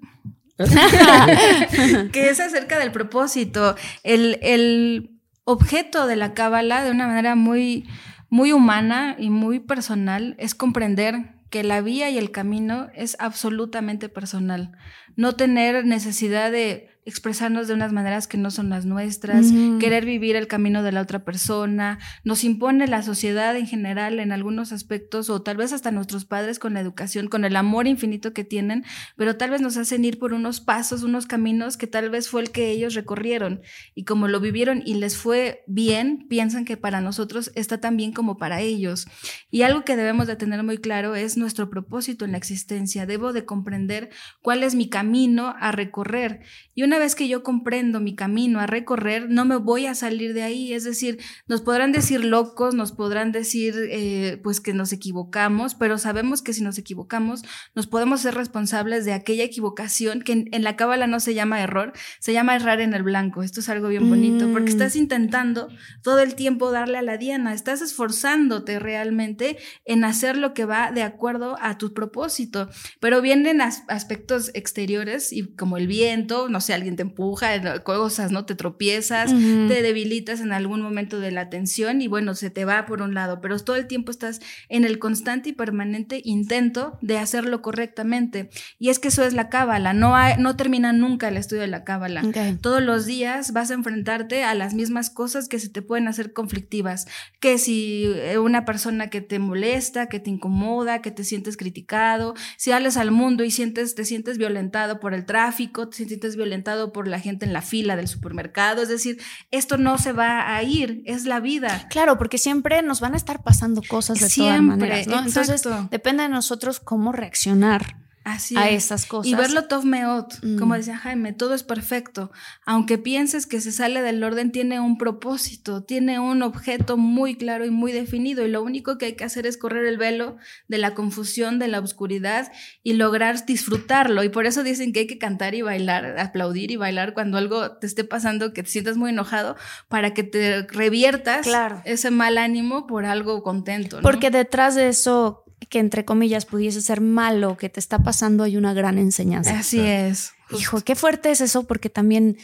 que es acerca del propósito. El, el objeto de la cábala, de una manera muy, muy humana y muy personal, es comprender que la vía y el camino es absolutamente personal. No tener necesidad de expresarnos de unas maneras que no son las nuestras, querer vivir el camino de la otra persona, nos impone la sociedad en general en algunos aspectos o tal vez hasta nuestros padres con la educación, con el amor infinito que tienen, pero tal vez nos hacen ir por unos pasos, unos caminos que tal vez fue el que ellos recorrieron y como lo vivieron y les fue bien, piensan que para nosotros está tan bien como para ellos. Y algo que debemos de tener muy claro es nuestro propósito en la existencia. Debo de comprender cuál es mi camino a recorrer. Y una vez que yo comprendo mi camino a recorrer, no me voy a salir de ahí. Es decir, nos podrán decir locos, nos podrán decir eh, pues que nos equivocamos, pero sabemos que si nos equivocamos, nos podemos ser responsables de aquella equivocación que en, en la cábala no se llama error, se llama errar en el blanco. Esto es algo bien bonito, porque Mm. estás intentando todo el tiempo darle a la diana, estás esforzándote realmente en hacer lo que va de acuerdo a tu propósito, pero vienen as- aspectos exteriores y como el viento, no sé, alguien alguien te empuja, cosas, ¿no? Te tropiezas, te debilitas en algún momento de la atención y bueno, se te va por un lado, pero todo el tiempo estás en el constante y permanente intento de hacerlo correctamente. Y es que eso es la cábala, no, no termina nunca el estudio de la cábala. Todos los días vas a enfrentarte a las mismas cosas que se te pueden hacer conflictivas, que si eh, una persona que te molesta, que te incomoda, que te sientes criticado, si sales al mundo y sientes, te sientes violentado por el tráfico, te sientes violentado por la gente en la fila del supermercado, es decir, esto no se va a ir, es la vida. Claro, porque siempre nos van a estar pasando cosas de todas maneras, ¿no? Entonces, depende de nosotros cómo reaccionar a esas cosas. Y verlo Tov Meot, como mm. decía Jaime, todo es perfecto. Aunque pienses que se sale del orden, tiene un propósito, tiene un objeto muy claro y muy definido. Y lo único que hay que hacer es correr el velo de la confusión, de la oscuridad y lograr disfrutarlo. Y por eso dicen que hay que cantar y bailar, aplaudir y bailar cuando algo te esté pasando, que te sientas muy enojado, para que te reviertas ese mal ánimo por algo contento. Porque detrás de eso que entre comillas pudiese ser malo que te está pasando, hay una gran enseñanza. Así es. Hijo, qué fuerte es eso, porque también,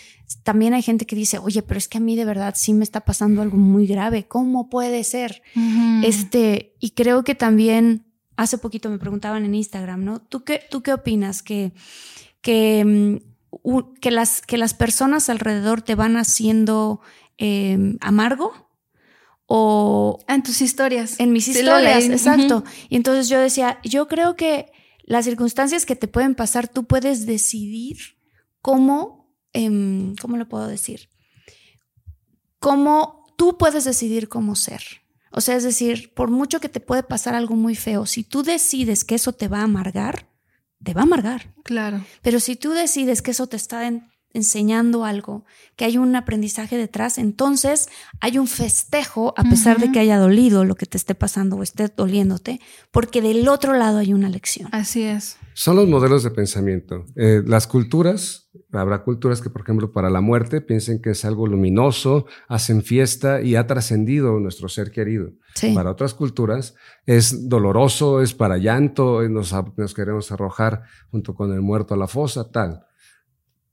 también hay gente que dice, oye, pero es que a mí de verdad sí me está pasando algo muy grave. ¿Cómo puede ser? Este, y creo que también hace poquito me preguntaban en Instagram, ¿no? ¿Tú qué, tú qué opinas? Que, que, mm, que, las, que las personas alrededor te van haciendo em, amargo o... En tus historias. En mis historias, exacto. Y entonces yo decía, yo creo que las circunstancias que te pueden pasar, tú puedes decidir cómo, em, ¿cómo lo puedo decir? Cómo tú puedes decidir cómo ser. O sea, es decir, por mucho que te puede pasar algo muy feo, si tú decides que eso te va a amargar, te va a amargar. Claro. Pero si tú decides que eso te está en, enseñando algo, que hay un aprendizaje detrás, entonces hay un festejo a pesar de que haya dolido lo que te esté pasando o esté doliéndote, porque del otro lado hay una lección. Así es. Son los modelos de pensamiento. Eh, las culturas, habrá culturas que, por ejemplo, para la muerte piensen que es algo luminoso, hacen fiesta y ha trascendido nuestro ser querido. Para otras culturas es doloroso, es para llanto, nos, nos queremos arrojar junto con el muerto a la fosa, tal.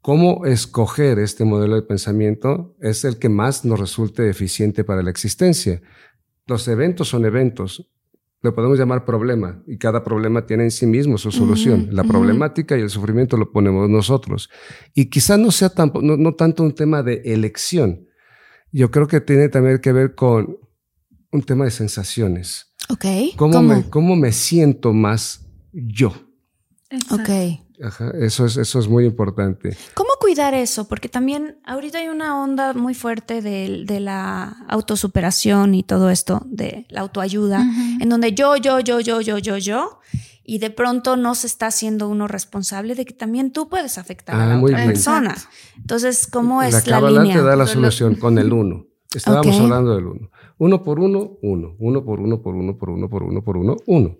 ¿Cómo escoger este modelo de pensamiento es el que más nos resulte eficiente para la existencia? Los eventos son eventos, lo podemos llamar problema y cada problema tiene en sí mismo su solución. la problemática y el sufrimiento lo ponemos nosotros. Y quizá no sea no, tanto un tema de elección. Yo creo que tiene también que ver con un tema de sensaciones. Ok. ¿Cómo, Me, cómo me siento más yo? Ok. Ajá, eso es, eso es muy importante. ¿Cómo cuidar eso? Porque también ahorita hay una onda muy fuerte de, de la autosuperación y todo esto, de la autoayuda, en donde yo, yo, yo, yo, yo, yo, yo, y de pronto no se está haciendo uno responsable de que también tú puedes afectar a la ah, otra persona. Entonces, ¿cómo es la, la línea? te da la solución con el uno. Estábamos hablando del uno. Uno por uno, uno. Uno por uno, por uno, por uno, por uno, por uno, uno.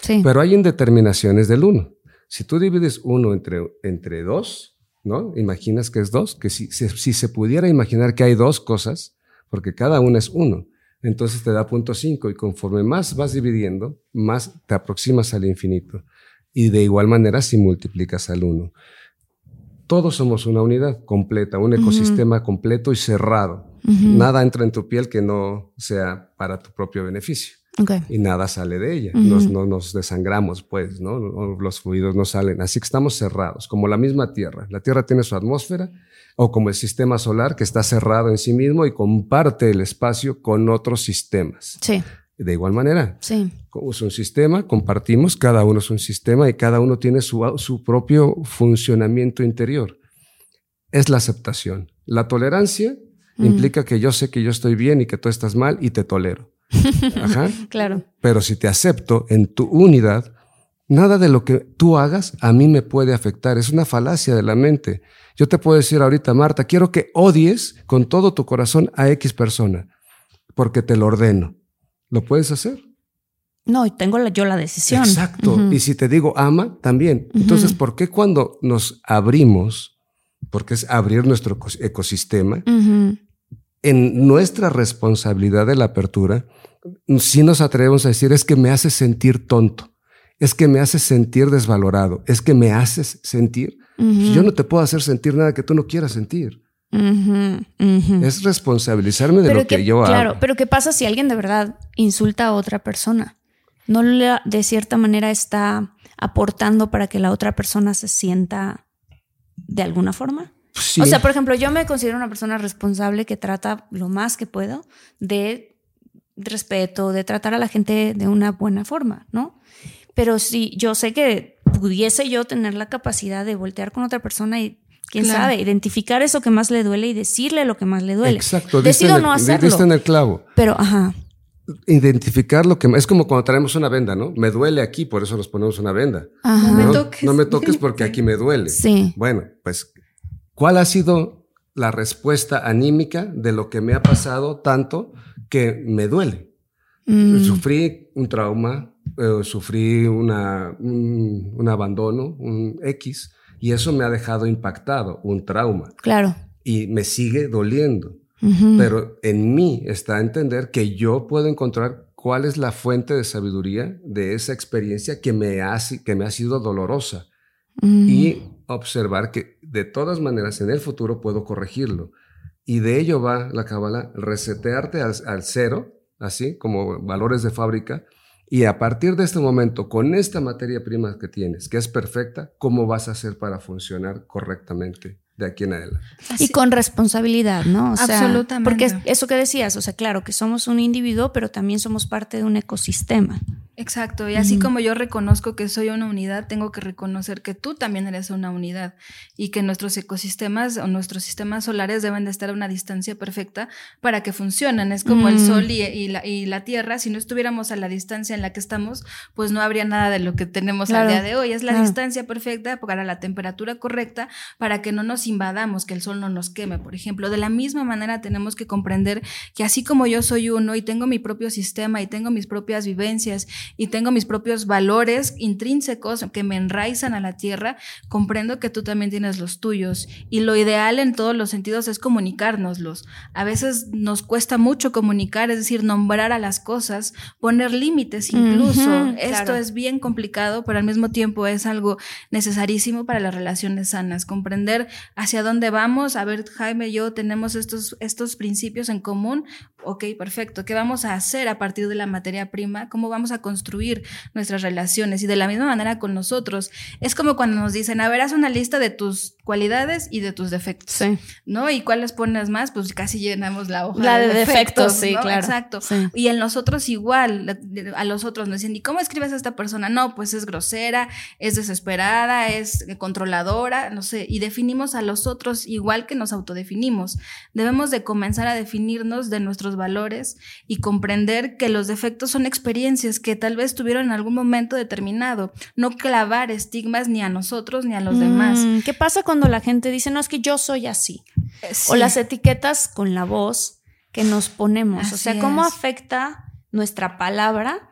Sí. Pero hay indeterminaciones del uno. Si tú divides uno entre, entre dos, ¿no? Imaginas que es dos, que si, si, se pudiera imaginar que hay dos cosas, porque cada una es uno, entonces te da punto cinco y conforme más vas dividiendo, más te aproximas al infinito. Y de igual manera si multiplicas al uno. Todos somos una unidad completa, un ecosistema completo y cerrado. Nada entra en tu piel que no sea para tu propio beneficio y nada sale de ella. nos, no nos desangramos, pues, ¿no? Los fluidos no salen. Así que estamos cerrados, como la misma Tierra. La Tierra tiene su atmósfera, o como el sistema solar que está cerrado en sí mismo y comparte el espacio con otros sistemas. Sí. De igual manera, sí. como es un sistema, compartimos, cada uno es un sistema y cada uno tiene su, su propio funcionamiento interior. Es la aceptación. La tolerancia implica que yo sé que yo estoy bien y que tú estás mal y te tolero. Ajá. claro. Pero si te acepto en tu unidad, nada de lo que tú hagas a mí me puede afectar. Es una falacia de la mente. Yo te puedo decir ahorita, Marta, quiero que odies con todo tu corazón a X persona, porque te lo ordeno. ¿Lo puedes hacer? No, y tengo yo la decisión. Exacto. Y si te digo ama, también. Entonces, ¿por qué cuando nos abrimos, porque es abrir nuestro ecosistema, en nuestra responsabilidad de la apertura, si nos atrevemos a decir es que me hace sentir tonto. es que me haces sentir desvalorado, es que me haces sentir. Yo no te puedo hacer sentir nada que tú no quieras sentir. Es responsabilizarme de lo que, yo hago. Claro, pero ¿qué pasa si alguien de verdad insulta a otra persona? ¿No de cierta manera está aportando para que la otra persona se sienta de alguna forma? O sea, por ejemplo, yo me considero una persona responsable que trata lo más que puedo de respeto, de tratar a la gente de una buena forma, ¿no? Pero si yo sé que pudiese yo tener la capacidad de voltear con otra persona y quién sabe, identificar eso que más le duele y decirle lo que más le duele. Exacto, decido no hacerlo. en el clavo. Pero, ajá. Identificar lo que es como cuando traemos una venda, ¿no? Me duele aquí, por eso nos ponemos una venda. No me toques. No me toques porque aquí me duele. Sí. Bueno, pues, ¿cuál ha sido la respuesta anímica de lo que me ha pasado tanto que me duele? Mm. Sufrí un trauma, eh, sufrí una, un, abandono, un X, y eso me ha dejado impactado, un trauma. Claro. Y me sigue doliendo. Pero en mí está entender que yo puedo encontrar cuál es la fuente de sabiduría de esa experiencia que me ha, que me ha sido dolorosa y observar que de todas maneras en el futuro puedo corregirlo. Y de ello va la cabala, resetearte al cero, así como valores de fábrica, y a partir de este momento, con esta materia prima que tienes, que es perfecta, ¿cómo vas a hacer para funcionar correctamente de aquí en adelante? Y con responsabilidad, ¿no? O Absolutamente. porque eso que decías, o sea, claro que somos un individuo, pero también somos parte de un ecosistema. Exacto, y así como yo reconozco que soy una unidad, tengo que reconocer que tú también eres una unidad y que nuestros ecosistemas o nuestros sistemas solares deben de estar a una distancia perfecta para que funcionen. Es como el Sol y, la, Tierra, si no estuviéramos a la distancia en la que estamos, pues no habría nada de lo que tenemos al día de hoy. Es la distancia perfecta para la temperatura correcta, para que no nos invadamos, que el Sol no nos queme, por ejemplo. De la misma manera tenemos que comprender que así como yo soy uno y tengo mi propio sistema y tengo mis propias vivencias, y tengo mis propios valores intrínsecos que me enraizan a la tierra, comprendo que tú también tienes los tuyos. Y lo ideal en todos los sentidos es comunicárnoslos. A veces nos cuesta mucho comunicar, es decir, nombrar a las cosas, poner límites incluso. Esto es bien complicado, pero al mismo tiempo es algo necesarísimo para las relaciones sanas. Comprender hacia dónde vamos. A ver, Jaime y yo tenemos estos, estos principios en común. Ok, perfecto. ¿Qué vamos a hacer a partir de la materia prima? ¿Cómo vamos a construir nuestras relaciones? Y de la misma manera con nosotros. Es como cuando nos dicen, a ver, haz una lista de tus cualidades y de tus defectos. Sí. ¿No? ¿Y cuáles pones más? Pues casi llenamos la hoja. La de, defectos, sí, claro. Exacto. Y en nosotros igual, a los otros nos dicen, ¿y cómo escribes a esta persona? No, pues es grosera, es desesperada, es controladora, no sé. Y definimos a los otros igual que nos autodefinimos. Debemos de comenzar a definirnos de nuestros valores y comprender que los defectos son experiencias que tal vez tuvieron en algún momento determinado. No clavar estigmas ni a nosotros ni a los demás. Mm, ¿Qué pasa cuando la gente dice, no, es que yo soy así? Eh, o las etiquetas con la voz que nos ponemos. o sea, ¿cómo afecta nuestra palabra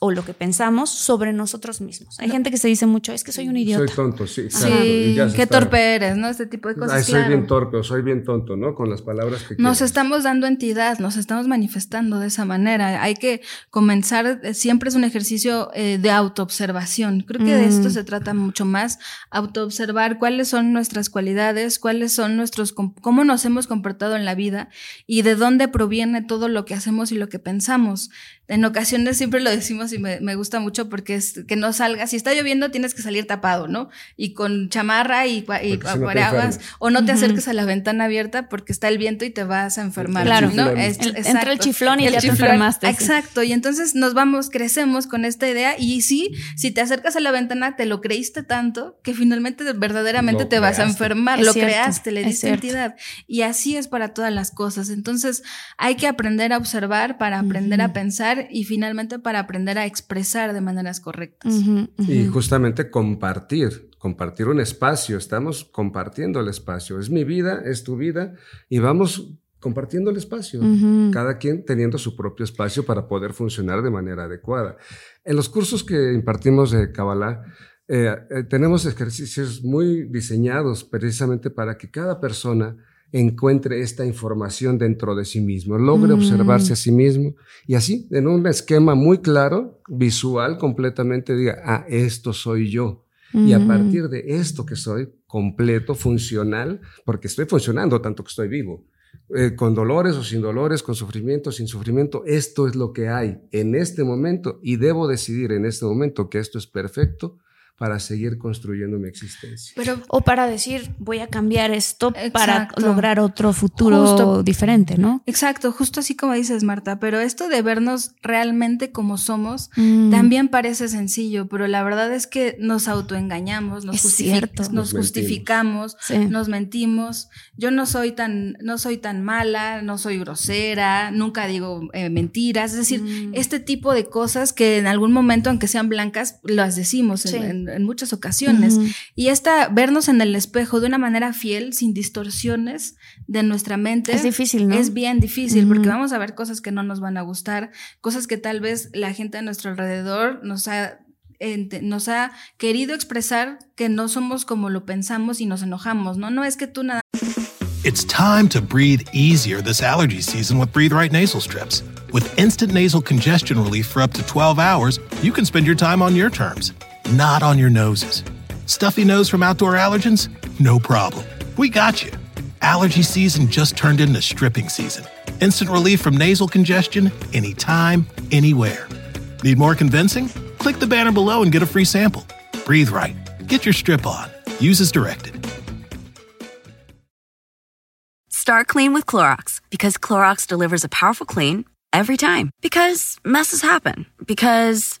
o lo que pensamos sobre nosotros mismos. Hay gente que se dice mucho, es que soy un idiota. Soy tonto, sí. Sí, qué torpe eres, ¿no? Este tipo de cosas. soy bien torpe o soy bien tonto, ¿no? Con las palabras que Nos estamos dando entidad, nos estamos manifestando de esa manera. Hay que comenzar, eh, siempre es un ejercicio eh, de autoobservación. Creo que de esto mm. se trata mucho más, autoobservar cuáles son nuestras cualidades, cuáles son nuestros, cómo nos hemos comportado en la vida y de dónde proviene todo lo que hacemos y lo que pensamos. En ocasiones siempre lo decimos y me, gusta mucho porque es que no salga, si está lloviendo tienes que salir tapado, ¿no? Y con chamarra y, y paraguas, o no te acerques a la ventana abierta porque está el viento y te vas a enfermar, claro, ¿no? entra el chiflón y ya te enfermaste. Exacto, y entonces nos vamos, crecemos con esta idea y sí, si te acercas a la ventana te lo creíste tanto que finalmente verdaderamente te vas a enfermar, lo creaste, le diste identidad. Y así es para todas las cosas. Entonces hay que aprender a observar para aprender a pensar y finalmente para aprender a expresar de maneras correctas. Y justamente compartir, compartir un espacio, estamos compartiendo el espacio, es mi vida, es tu vida y vamos compartiendo el espacio, cada quien teniendo su propio espacio para poder funcionar de manera adecuada. En los cursos que impartimos de Kabbalah, eh, eh, tenemos ejercicios muy diseñados precisamente para que cada persona encuentre esta información dentro de sí mismo, logre observarse a sí mismo y así, en un esquema muy claro, visual, completamente diga, ah, esto soy yo. Y a partir de esto que soy, completo, funcional, porque estoy funcionando tanto que estoy vivo, eh, con dolores o sin dolores, con sufrimiento, sin sufrimiento, esto es lo que hay en este momento y debo decidir en este momento que esto es perfecto para seguir construyendo mi existencia. Pero, o para decir, voy a cambiar esto para lograr otro futuro diferente, ¿no? Exacto, justo así como dices, Marta, pero esto de vernos realmente como somos mm. también parece sencillo, pero la verdad es que nos autoengañamos, nos, nos, justificamos, nos mentimos. Yo no soy tan, no soy tan mala, no soy grosera, nunca digo eh, mentiras, es decir, mm. este tipo de cosas que en algún momento, aunque sean blancas, las decimos en en, muchas ocasiones. Y esta, vernos en el espejo de una manera fiel, sin distorsiones de nuestra mente. Es difícil, ¿no? Es bien difícil porque vamos a ver cosas que no nos van a gustar, cosas que tal vez la gente a nuestro alrededor nos ha nos ha querido expresar que no somos como lo pensamos y nos enojamos, ¿no? No es que tú nada. It's time to breathe easier this allergy season with Breathe Right nasal strips. With instant nasal congestion relief for up to 12 hours, you can spend your time on your terms. Not on your noses. Stuffy nose from outdoor allergens? No problem. We got you. Allergy season just turned into stripping season. Instant relief from nasal congestion anytime, anywhere. Need more convincing? Click the banner below and get a free sample. Breathe right. Get your strip on. Use as directed. Start clean with Clorox because Clorox delivers a powerful clean every time. Because messes happen. Because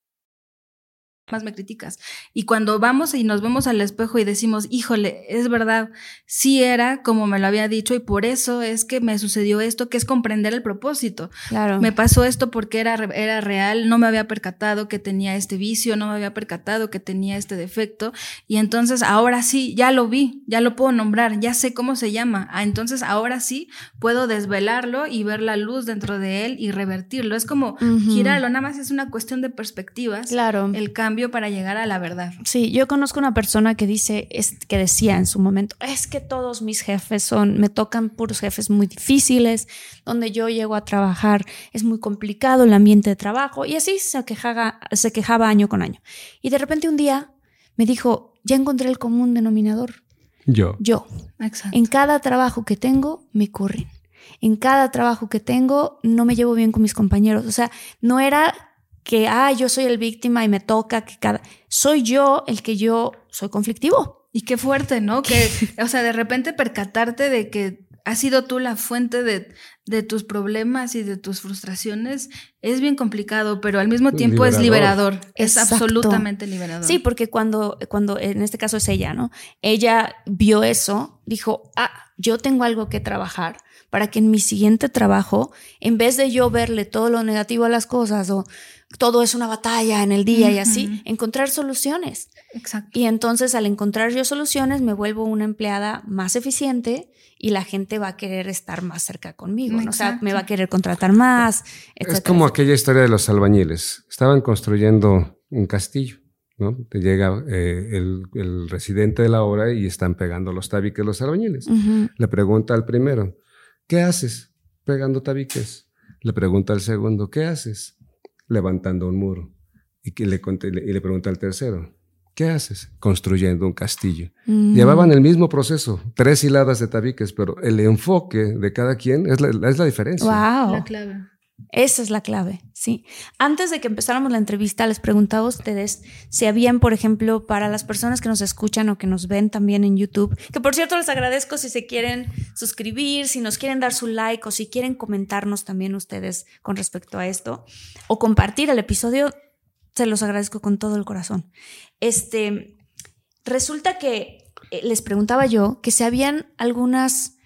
Más me criticas. Y cuando vamos y nos vemos al espejo y decimos, híjole, es verdad, sí era como me lo había dicho y por eso es que me sucedió esto, que es comprender el propósito. Claro. Me pasó esto porque era, era real, no me había percatado que tenía este vicio, no me había percatado que tenía este defecto y entonces ahora sí, ya lo vi, ya lo puedo nombrar, ya sé cómo se llama. Ah, entonces ahora sí puedo desvelarlo y ver la luz dentro de él y revertirlo. Es como girarlo, nada más es una cuestión de perspectivas. Claro. El cambio para llegar a la verdad. Sí, yo conozco una persona que dice, es, que decía en su momento, es que todos mis jefes son, me tocan puros jefes muy difíciles, donde yo llego a trabajar es muy complicado el ambiente de trabajo y así se quejaba, se quejaba año con año. Y de repente un día me dijo, ya encontré el común denominador. Yo. Yo. Exacto. En cada trabajo que tengo me corren. En cada trabajo que tengo no me llevo bien con mis compañeros. O sea, no era que, ah, yo soy el víctima y me toca que cada... Soy yo el que yo soy conflictivo. Y qué fuerte, ¿no? Que, o sea, de repente percatarte de que has sido tú la fuente de, de, tus problemas y de tus frustraciones es bien complicado, pero al mismo tiempo es liberador. Es absolutamente liberador. Sí, porque cuando, cuando, en este caso es ella, ¿no? Ella vio eso, dijo, ah, yo tengo algo que trabajar para que en mi siguiente trabajo, en vez de yo verle todo lo negativo a las cosas o todo es una batalla en el día y así, encontrar soluciones. Exacto. Y entonces al encontrar yo soluciones me vuelvo una empleada más eficiente y la gente va a querer estar más cerca conmigo, o sea, me va a querer contratar más. Es como aquella historia de los albañiles. Estaban construyendo un castillo. ¿no? Te llega eh, el, residente de la obra y están pegando los tabiques los albañiles. Le pregunta al primero, ¿qué haces? Pegando tabiques. Le pregunta al segundo, ¿qué haces? levantando un muro. Y, que le, y le pregunta al tercero, ¿qué haces? Construyendo un castillo. Mm. Llevaban el mismo proceso, tres hiladas de tabiques, pero el enfoque de cada quien es la, es la diferencia. Wow. La clave. Esa es la clave, sí. Antes de que empezáramos la entrevista, les preguntaba a ustedes si habían, por ejemplo, para las personas que nos escuchan o que nos ven también en YouTube, que por cierto les agradezco si se quieren suscribir, si nos quieren dar su like o si quieren comentarnos también ustedes con respecto a esto o compartir el episodio, se los agradezco con todo el corazón. Este, resulta que eh, les preguntaba yo que si habían algunas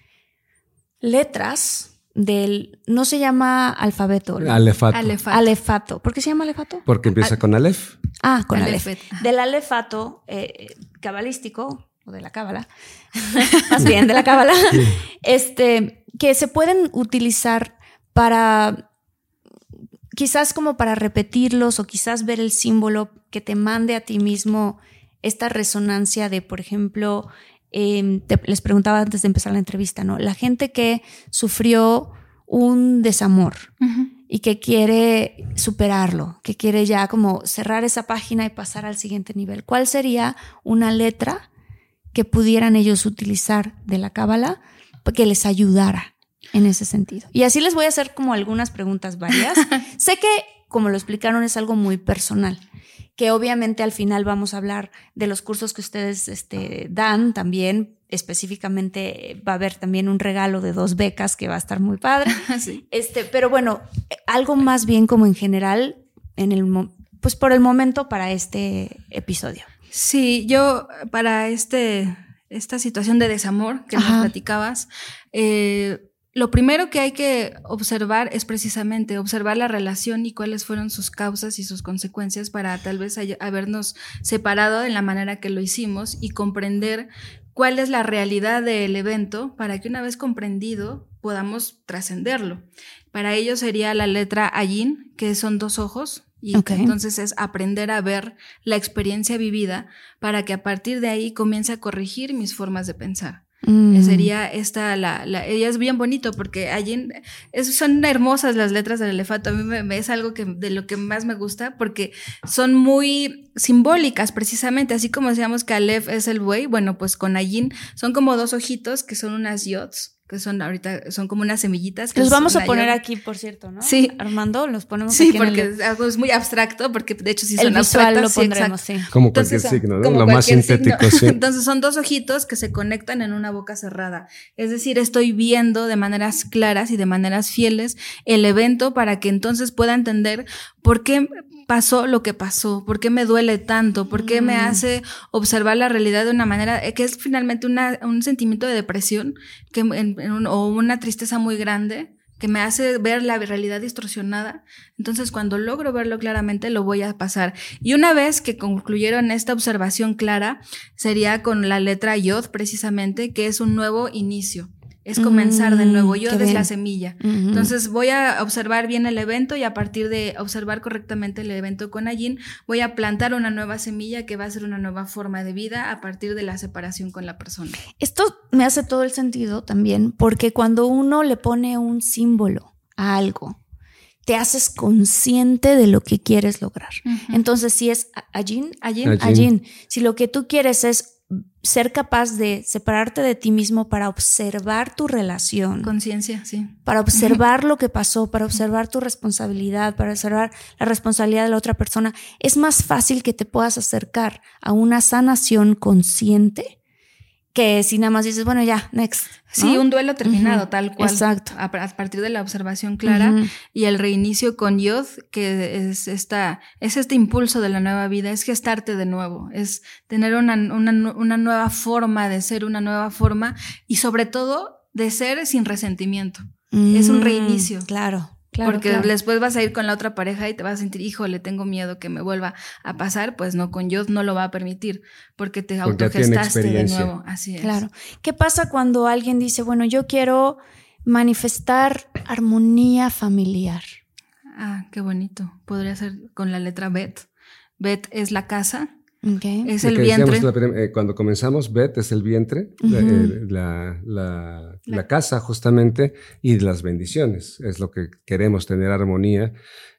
letras del, no se llama alfabeto. Alefato. Alefato. Alefato. ¿Por qué se llama alefato? Porque empieza con Aleph. Ah, con ajá. Del alefato eh, cabalístico, o de la cábala, más bien de la cábala, este, que se pueden utilizar para, quizás como para repetirlos o quizás ver el símbolo que te mande a ti mismo esta resonancia de, por ejemplo, eh, te- les preguntaba antes de empezar la entrevista, ¿no? La gente que sufrió un desamor y que quiere superarlo, que quiere ya como cerrar esa página y pasar al siguiente nivel. ¿Cuál sería una letra que pudieran ellos utilizar de la cábala que les ayudara en ese sentido? Y así les voy a hacer como algunas preguntas varias. sé que, como lo explicaron, es algo muy personal que obviamente al final vamos a hablar de los cursos que ustedes este, dan también. Específicamente eh, va a haber también un regalo de dos becas que va a estar muy padre. Sí. Este, pero bueno, algo más bien como en general, en el pues por el momento para este episodio. Sí, yo para este, esta situación de desamor que Ajá. nos platicabas, eh, lo primero que hay que observar es precisamente observar la relación y cuáles fueron sus causas y sus consecuencias para tal vez habernos separado en la manera que lo hicimos y comprender cuál es la realidad del evento para que una vez comprendido podamos trascenderlo. Para ello sería la letra Ayin, que son dos ojos, y entonces es aprender a ver la experiencia vivida para que a partir de ahí comience a corregir mis formas de pensar. Mm. Sería esta, la, la- ella es bien bonito porque allí es- son hermosas las letras del elefato. A mí me, es algo que, de lo que más me gusta porque son muy simbólicas precisamente, así como decíamos que Aleph es el buey, bueno, pues con Ayin son como dos ojitos que son unas yots, que son ahorita, son como unas semillitas. que Los vamos a poner aquí, por cierto, ¿no? Sí. Armando, los ponemos Sí, aquí en porque el, algo es muy abstracto, porque de hecho sí el son visual lo sí, pondremos, exacto. sí. Como Entonces, cualquier signo, ¿no? como Lo más sintético, signo. sí. Entonces son dos ojitos que se conectan en una boca cerrada. Es decir, estoy viendo de maneras claras y de maneras fieles el evento para que entonces pueda entender por qué pasó lo que pasó, por qué me duele tanto, por qué me Mm. hace observar la realidad de una manera eh, que es finalmente una- un sentimiento de depresión que, en- en un- o una tristeza muy grande que me hace ver la realidad distorsionada. Entonces, cuando logro verlo claramente, lo voy a pasar. Y una vez que concluyeron esta observación clara, sería con la letra Yod, precisamente, que es un nuevo inicio. Es comenzar de Mm, nuevo. qué Yod es bien. la semilla. Entonces voy a observar bien el evento y a partir de observar correctamente el evento con Ayin, voy a plantar una nueva semilla que va a ser una nueva forma de vida a partir de la separación con la persona. Esto me hace todo el sentido también, porque cuando uno le pone un símbolo a algo, te haces consciente de lo que quieres lograr. Entonces, si es Ayin, Ayin. Ajin, si lo que tú quieres es ser capaz de separarte de ti mismo para observar tu relación, conciencia, sí. para observar lo que pasó, para observar tu responsabilidad, para observar la responsabilidad de la otra persona, es más fácil que te puedas acercar a una sanación consciente que si nada más dices, bueno, ya, next. Sí, un duelo terminado, tal cual. Exacto. A, a partir de la observación clara y el reinicio con Yod, que es, esta, es este impulso de la nueva vida, es gestarte de nuevo, es tener una, una, una nueva forma de ser, una nueva forma y sobre todo de ser sin resentimiento. Es un Mm, reinicio. Claro, claro. Porque claro. después vas a ir con la otra pareja y te vas a sentir, híjole, tengo miedo que me vuelva a pasar, pues no, con Yod no lo va a permitir, porque te Porque autogestaste de nuevo. Así es. Claro. ¿Qué pasa cuando alguien dice, bueno, yo quiero manifestar armonía familiar? Ah, qué bonito. Podría ser con la letra Bet. Bet es la casa, Ok. es el vientre. la eh, cuando comenzamos, Bet es el vientre, la- Ujú. eh, la, la- la casa justamente, y las bendiciones. Es lo que queremos, tener armonía.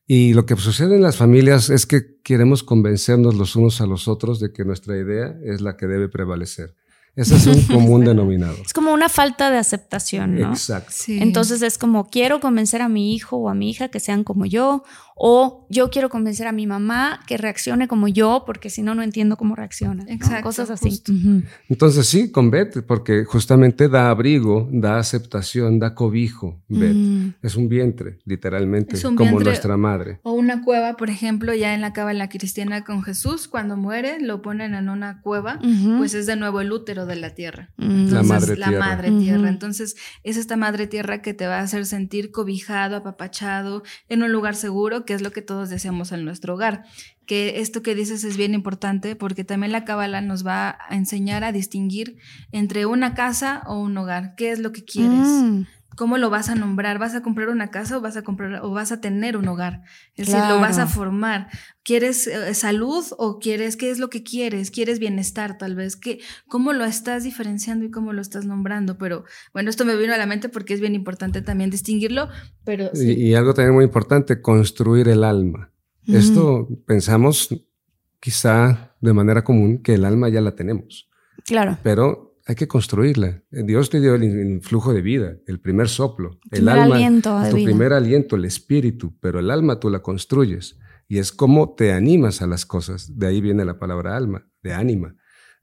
Y lo que sucede en las familias es que queremos convencernos los unos a los otros de que nuestra idea es la que debe prevalecer. Ese es un común denominador. Es como una falta de aceptación, ¿no? Exacto. Sí. Entonces es como quiero convencer a mi hijo o a mi hija que sean como yo, o yo quiero convencer a mi mamá que reaccione como yo, porque si no, no entiendo cómo reacciona. Exacto. Cosas así. Entonces sí, con Beth, porque justamente da abrigo, da aceptación, da cobijo. Beth mm. es un vientre, literalmente, como nuestra madre. O una cueva, por ejemplo, ya en la cábala cristiana con Jesús, cuando muere, lo ponen en una cueva, pues es de nuevo el útero de la tierra. Mm. la madre la tierra. madre tierra. Entonces, es esta madre tierra que te va a hacer sentir cobijado, apapachado, en un lugar seguro que es lo que todos deseamos en nuestro hogar. Que esto que dices es bien importante porque también la cábala nos va a enseñar a distinguir entre una casa o un hogar. ¿Qué es lo que quieres? Mm. ¿Cómo lo vas a nombrar? ¿Vas a comprar una casa o vas a comprar o vas a tener un hogar? Es decir, lo vas a formar. ¿Quieres eh, salud o quieres qué es lo que quieres? ¿Quieres bienestar tal vez? ¿Qué, ¿Cómo lo estás diferenciando y cómo lo estás nombrando? Pero bueno, esto me vino a la mente porque es bien importante también distinguirlo, pero y, algo también muy importante, construir el alma. Esto pensamos quizá de manera común que el alma ya la tenemos. Claro. Pero hay que construirla. Dios te dio el influjo de vida, el primer soplo, el alma, aliento tu primer aliento, el espíritu, pero el alma tú la construyes y es como te animas a las cosas. De ahí viene la palabra alma, de ánima.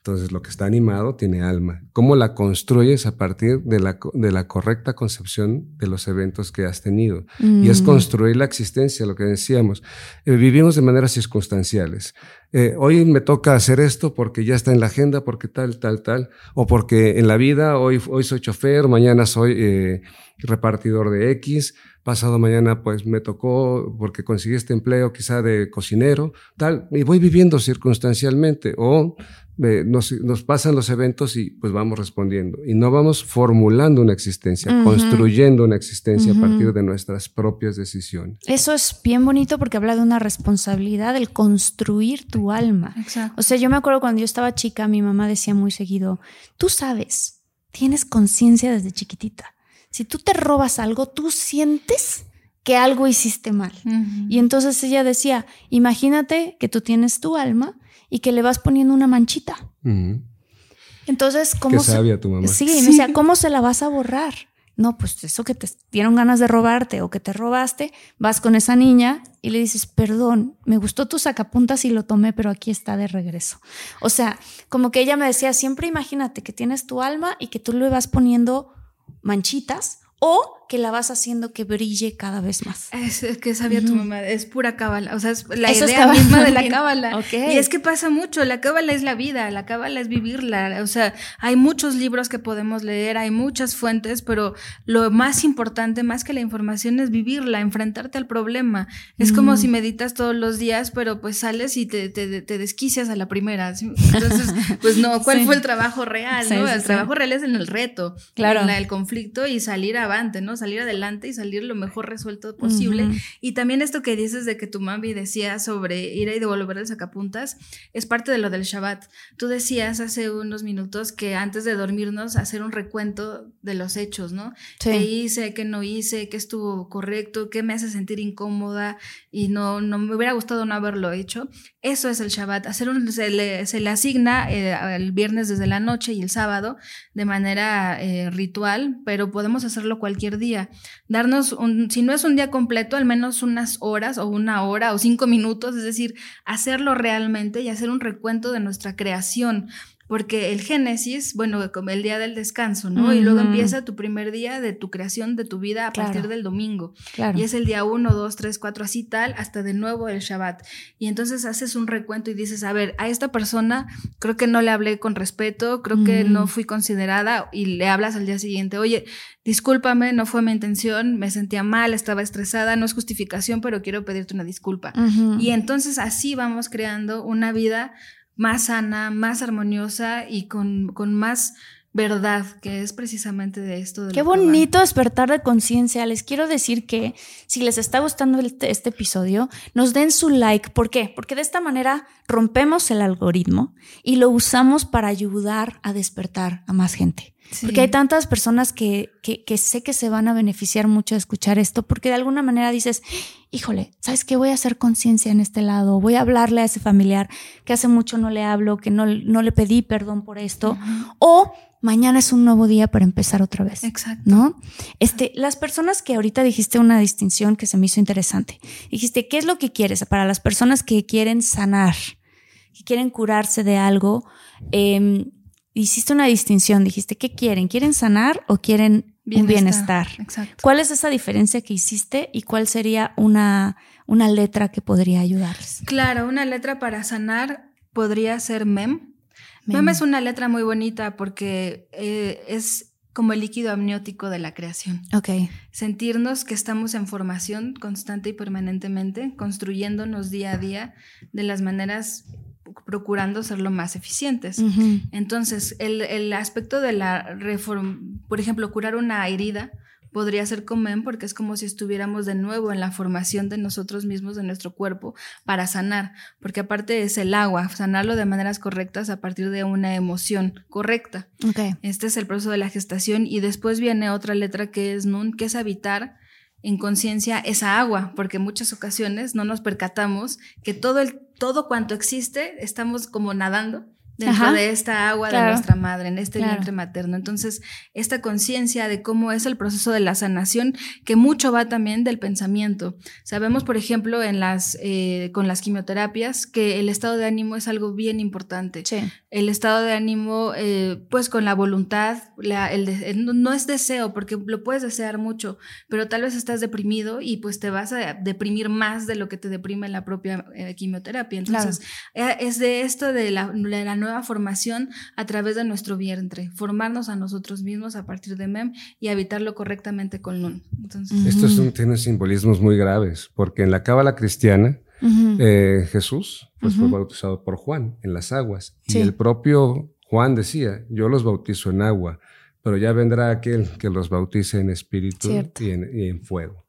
Entonces, lo que está animado tiene alma. ¿Cómo la construyes a partir de la, de la correcta concepción de los eventos que has tenido? Y es mm. construir la existencia, lo que decíamos. Eh, vivimos de maneras circunstanciales. Eh, hoy me toca hacer esto porque ya está en la agenda, porque tal, tal, tal. O porque en la vida, hoy, hoy soy chofer, mañana soy eh, repartidor de X, pasado mañana pues me tocó porque conseguí este empleo quizá de cocinero, tal. Y voy viviendo circunstancialmente. O nos, pasan los eventos y pues vamos respondiendo. Y no vamos formulando una existencia, construyendo una existencia a partir de nuestras propias decisiones. Eso es bien bonito porque habla de una responsabilidad, el construir tu alma. O sea, yo me acuerdo cuando yo estaba chica, mi mamá decía muy seguido, tú sabes, tienes conciencia desde chiquitita. Si tú te robas algo, tú sientes que algo hiciste mal. Y entonces ella decía, imagínate que tú tienes tu alma y que le vas poniendo una manchita. Entonces, ¿cómo Qué sabia tu mamá. Sí, sí. O sea, ¿cómo se la vas a borrar? No, pues eso que te dieron ganas de robarte o que te robaste, vas con esa niña y le dices, perdón, me gustó tu sacapuntas y lo tomé, pero aquí está de regreso. O sea, como que ella me decía, siempre imagínate que tienes tu alma y que tú le vas poniendo manchitas o que la vas haciendo que brille cada vez más. Es, que sabía tu mamá, es pura cábala, o sea, es la idea misma de la cábala. Y es que pasa mucho, la cábala es la vida, la cábala es vivirla, o sea, hay muchos libros que podemos leer, hay muchas fuentes, pero lo más importante, más que la información, es vivirla, enfrentarte al problema. Es como mm. si meditas todos los días, pero pues sales y te, te, desquicias a la primera. Entonces, pues no, ¿cuál fue el trabajo real? ¿no? el trabajo real es en el reto, claro. en el conflicto y salir avante, ¿no? Salir adelante y salir lo mejor resuelto posible. Y también esto que dices de que tu mami decía sobre ir y devolver el sacapuntas, es parte de lo del Shabbat. Tú decías hace unos minutos que antes de dormirnos hacer un recuento de los hechos, ¿no? ¿Qué hice, qué no hice, qué estuvo correcto, qué me hace sentir incómoda y no, no me hubiera gustado no haberlo hecho. Eso es el Shabbat. Hacer un, se, le, se le asigna eh, el viernes desde la noche y el sábado de manera eh, ritual, pero podemos hacerlo cualquier día darnos, un, si no es un día completo, al menos unas horas o una hora o cinco minutos, es decir, hacerlo realmente y hacer un recuento de nuestra creación. Porque el Génesis, bueno, como el día del descanso, ¿no? Y luego empieza tu primer día de tu creación de tu vida a partir del domingo. Y es el día uno, dos, tres, cuatro, así tal, hasta de nuevo el Shabbat. Y entonces haces un recuento y dices, a ver, a esta persona creo que no le hablé con respeto, creo que no fui considerada y le hablas al día siguiente, oye, discúlpame, no fue mi intención, me sentía mal, estaba estresada, no es justificación, pero quiero pedirte una disculpa. Y entonces así vamos creando una vida más sana, más armoniosa y con, con más verdad, que es precisamente de esto. Qué bonito despertar de conciencia. Les quiero decir que si les está gustando este, este, episodio, nos den su like. ¿Por qué? Porque de esta manera rompemos el algoritmo y lo usamos para ayudar a despertar a más gente. Porque hay tantas personas que, que, que, sé que se van a beneficiar mucho de escuchar esto, porque de alguna manera dices, híjole, ¿sabes qué? Voy a hacer conciencia en este lado, voy a hablarle a ese familiar que hace mucho no le hablo, que no, no le pedí perdón por esto, o mañana es un nuevo día para empezar otra vez. Exacto. ¿No? Este, las personas que ahorita dijiste una distinción que se me hizo interesante. Dijiste, ¿qué es lo que quieres? Para las personas que quieren sanar, que quieren curarse de algo, eh, hiciste una distinción, dijiste, ¿qué quieren? ¿Quieren sanar o quieren un bienestar? Exacto. ¿Cuál es esa diferencia que hiciste y cuál sería una, una letra que podría ayudarles? Claro, una letra para sanar podría ser MEM. MEM, es una letra muy bonita porque eh, es como el líquido amniótico de la creación. Ok. Sentirnos que estamos en formación constante y permanentemente, construyéndonos día a día de las maneras procurando ser lo más eficientes. Entonces, el, el, aspecto de la reforma, por ejemplo, curar una herida podría ser comen porque es como si estuviéramos de nuevo en la formación de nosotros mismos, de nuestro cuerpo, para sanar, porque aparte es el agua, sanarlo de maneras correctas a partir de una emoción correcta. Okay. Este es el proceso de la gestación y después viene otra letra que es nun, que es habitar en conciencia esa agua, porque en muchas ocasiones no nos percatamos que todo el todo cuanto existe estamos como nadando dentro Ajá. de esta agua claro. de nuestra madre, en este claro. vientre materno. Entonces, esta conciencia de cómo es el proceso de la sanación, que mucho va también del pensamiento. Sabemos, por ejemplo, en las, eh, con las quimioterapias, que el estado de ánimo es algo bien importante. Sí. El estado de ánimo, eh, pues con la voluntad, la, el de, no es deseo, porque lo puedes desear mucho, pero tal vez estás deprimido y pues te vas a deprimir más de lo que te deprime la propia eh, quimioterapia. Entonces, claro. es de esto de la, de la nueva formación a través de nuestro vientre, formarnos a nosotros mismos a partir de MEM y habitarlo correctamente con NUN. Entonces, Esto es un, tiene simbolismos muy graves, porque en la cábala cristiana, uh -huh. eh, Jesús pues, uh -huh. fue bautizado por Juan en las aguas, sí. y el propio Juan decía, yo los bautizo en agua, pero ya vendrá aquel que los bautice en espíritu y en, y en, fuego.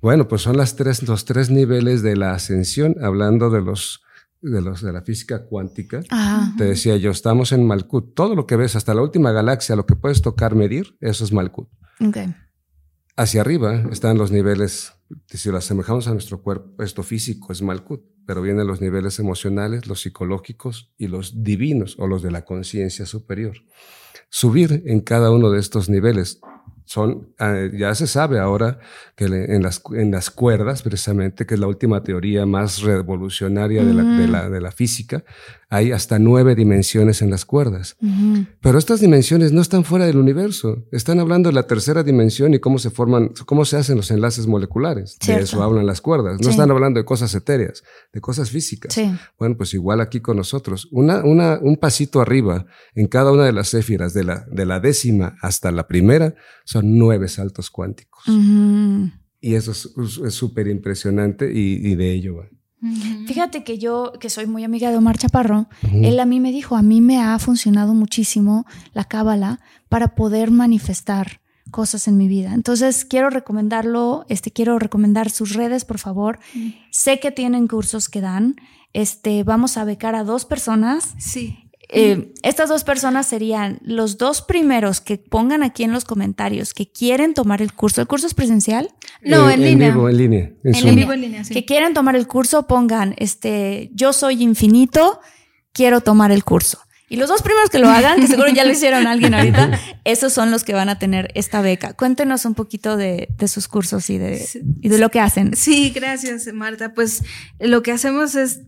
Bueno, pues son las tres, los tres niveles de la ascensión, hablando de los de, los, de la física cuántica, Ajá. te decía yo, estamos en Malkut. Todo lo que ves, hasta la última galaxia, lo que puedes tocar, medir, eso es Malkut. Okay. Hacia arriba están los niveles, si lo asemejamos a nuestro cuerpo, esto físico es Malkut, pero vienen los niveles emocionales, los psicológicos y los divinos o los de la conciencia superior. Subir en cada uno de estos niveles son, uh, ya se sabe ahora que en, las, en las cuerdas, precisamente, que es la última teoría más revolucionaria uh -huh. de, la, de, la, de, la, física, hay hasta nueve dimensiones en las cuerdas. Uh -huh. Pero estas dimensiones no están fuera del universo. Están hablando de la tercera dimensión y cómo se forman, cómo se hacen los enlaces moleculares. Cierto. De eso hablan las cuerdas. No sí. están hablando de cosas etéreas, de cosas físicas. Sí. Bueno, pues igual aquí con nosotros. Una, una, un pasito arriba en cada una de las céfiras, de la, de la décima hasta la primera, son nueve saltos cuánticos. Uh -huh. Y eso es súper impresionante y, y, de ello va. Fíjate que yo, que soy muy amiga de Omar Chaparro, uh -huh. él a mí me dijo, a mí me ha funcionado muchísimo la cábala para poder manifestar cosas en mi vida. Entonces quiero recomendarlo, este, quiero recomendar sus redes, por favor. Uh -huh. Sé que tienen cursos que dan. Este, vamos a becar a dos personas. Sí. Eh, estas dos personas serían los dos primeros que pongan aquí en los comentarios que quieren tomar el curso. ¿El curso es presencial? No, en, en línea. Vivo, en línea. En, en vivo, en línea. Sí. Que quieren tomar el curso, pongan, este, yo soy infinito, quiero tomar el curso. Y los dos primeros que lo hagan, que seguro ya lo hicieron alguien ahorita, esos son los que van a tener esta beca. Cuéntenos un poquito de, de sus cursos y de, y de lo que hacen. Sí, gracias, Marta. Pues lo que hacemos es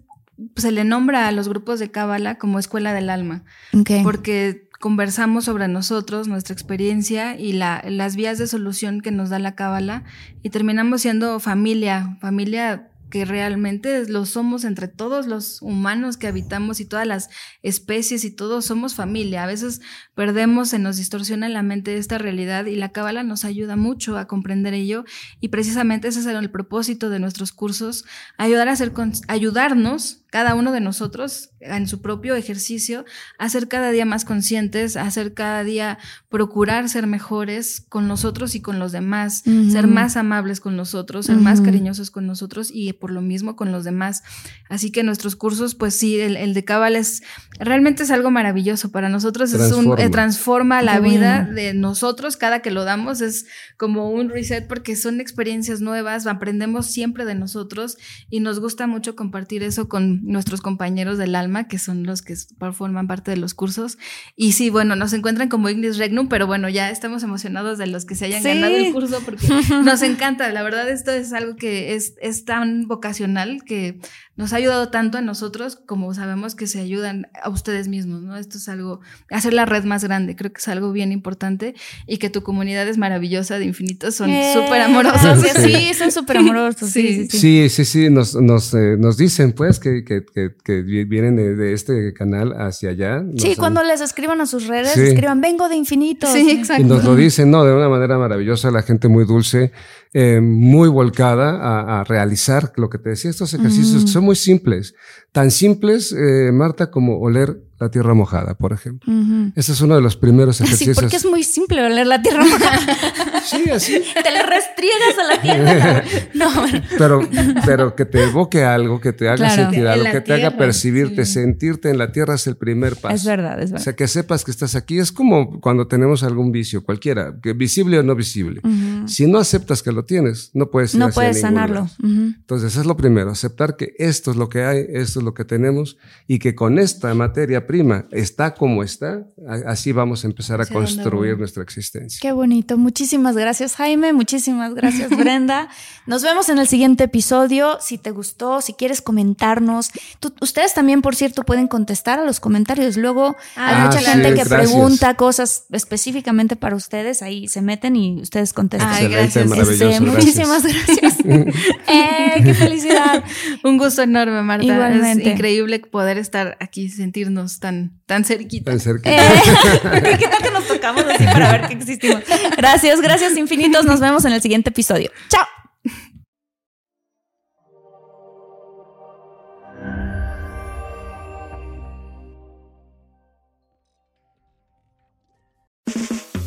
se le nombra a los grupos de Cábala como escuela del alma. Okay. Porque conversamos sobre nosotros, nuestra experiencia y la, las vías de solución que nos da la Cábala y terminamos siendo familia, familia que realmente lo somos entre todos los humanos que habitamos y todas las especies y todos somos familia. A veces perdemos, se nos distorsiona en la mente esta realidad y la cábala nos ayuda mucho a comprender ello y precisamente ese es el propósito de nuestros cursos, ayudar a hacer, ayudarnos cada uno de nosotros en su propio ejercicio a ser cada día más conscientes, a ser cada día procurar ser mejores con nosotros y con los demás, ser más amables con nosotros, ser más cariñosos con nosotros y por lo mismo con los demás. Así que nuestros cursos, pues sí, el, de Cabal es realmente es algo maravilloso. Para nosotros, es un eh, transforma. la vida de nosotros. Cada que lo damos, es como un reset porque son experiencias nuevas, aprendemos siempre de nosotros y nos gusta mucho compartir eso con nuestros compañeros del alma, que son los que forman parte de los cursos. Y sí, bueno, nos encuentran como Ignis Regnum, pero bueno, ya estamos emocionados de los que se hayan ganado el curso porque nos encanta. La verdad, esto es algo que es, es tan vocacional que nos ha ayudado tanto a nosotros como sabemos que se ayudan a ustedes mismos, ¿no? Esto es algo, hacer la red más grande, creo que es algo bien importante y que tu comunidad es maravillosa de infinitos, son eh, súper amorosos. Sí, son súper amorosos. Sí, sí, sí, sí, nos, nos, eh, nos, dicen pues que, que, que, vienen de, este canal hacia allá. Sí, cuando les escriban a sus redes, escriban, vengo de infinitos. Sí, exacto. Y nos lo dicen, ¿no? De una manera maravillosa, la gente muy dulce. Eh, muy volcada a, realizar lo que te decía, estos ejercicios que son muy simples, tan simples, eh, Marta, como oler la tierra mojada, por ejemplo. Ese es uno de los primeros ejercicios. Sí, porque es muy simple oler la tierra mojada. sí, así. Te le restriegas a la tierra. no, pero, pero que te evoque algo, que te haga sentir algo, que te haga percibirte, sentirte en la tierra es el primer paso. Es verdad, es verdad. O sea, que sepas que estás aquí. Es como cuando tenemos algún vicio, cualquiera, que visible o no visible. Si no aceptas que lo tienes, no puedes ir No puedes sanarlo. Entonces, es lo primero, aceptar que esto es lo que hay, esto es lo que tenemos y que con esta materia prima está como está, así vamos a empezar a construir nuestra existencia. Qué bonito. Muchísimas gracias, Jaime. Muchísimas gracias, Brenda. Nos vemos en el siguiente episodio. Si te gustó, si quieres comentarnos. ustedes también, por cierto, pueden contestar a los comentarios. Luego hay ah, mucha gente que pregunta cosas específicamente para ustedes. Ahí se meten y ustedes contestan. Ay, gracias. Este, muchísimas gracias. eh, qué felicidad. Un gusto enorme, Marta. Igualmente. Es increíble poder estar aquí, sentirnos tan, tan cerquita. Tan cerquita. Eh, ¿Qué tal que nos tocamos así para ver que existimos? Gracias, gracias infinitos. Nos vemos en el siguiente episodio. Chao.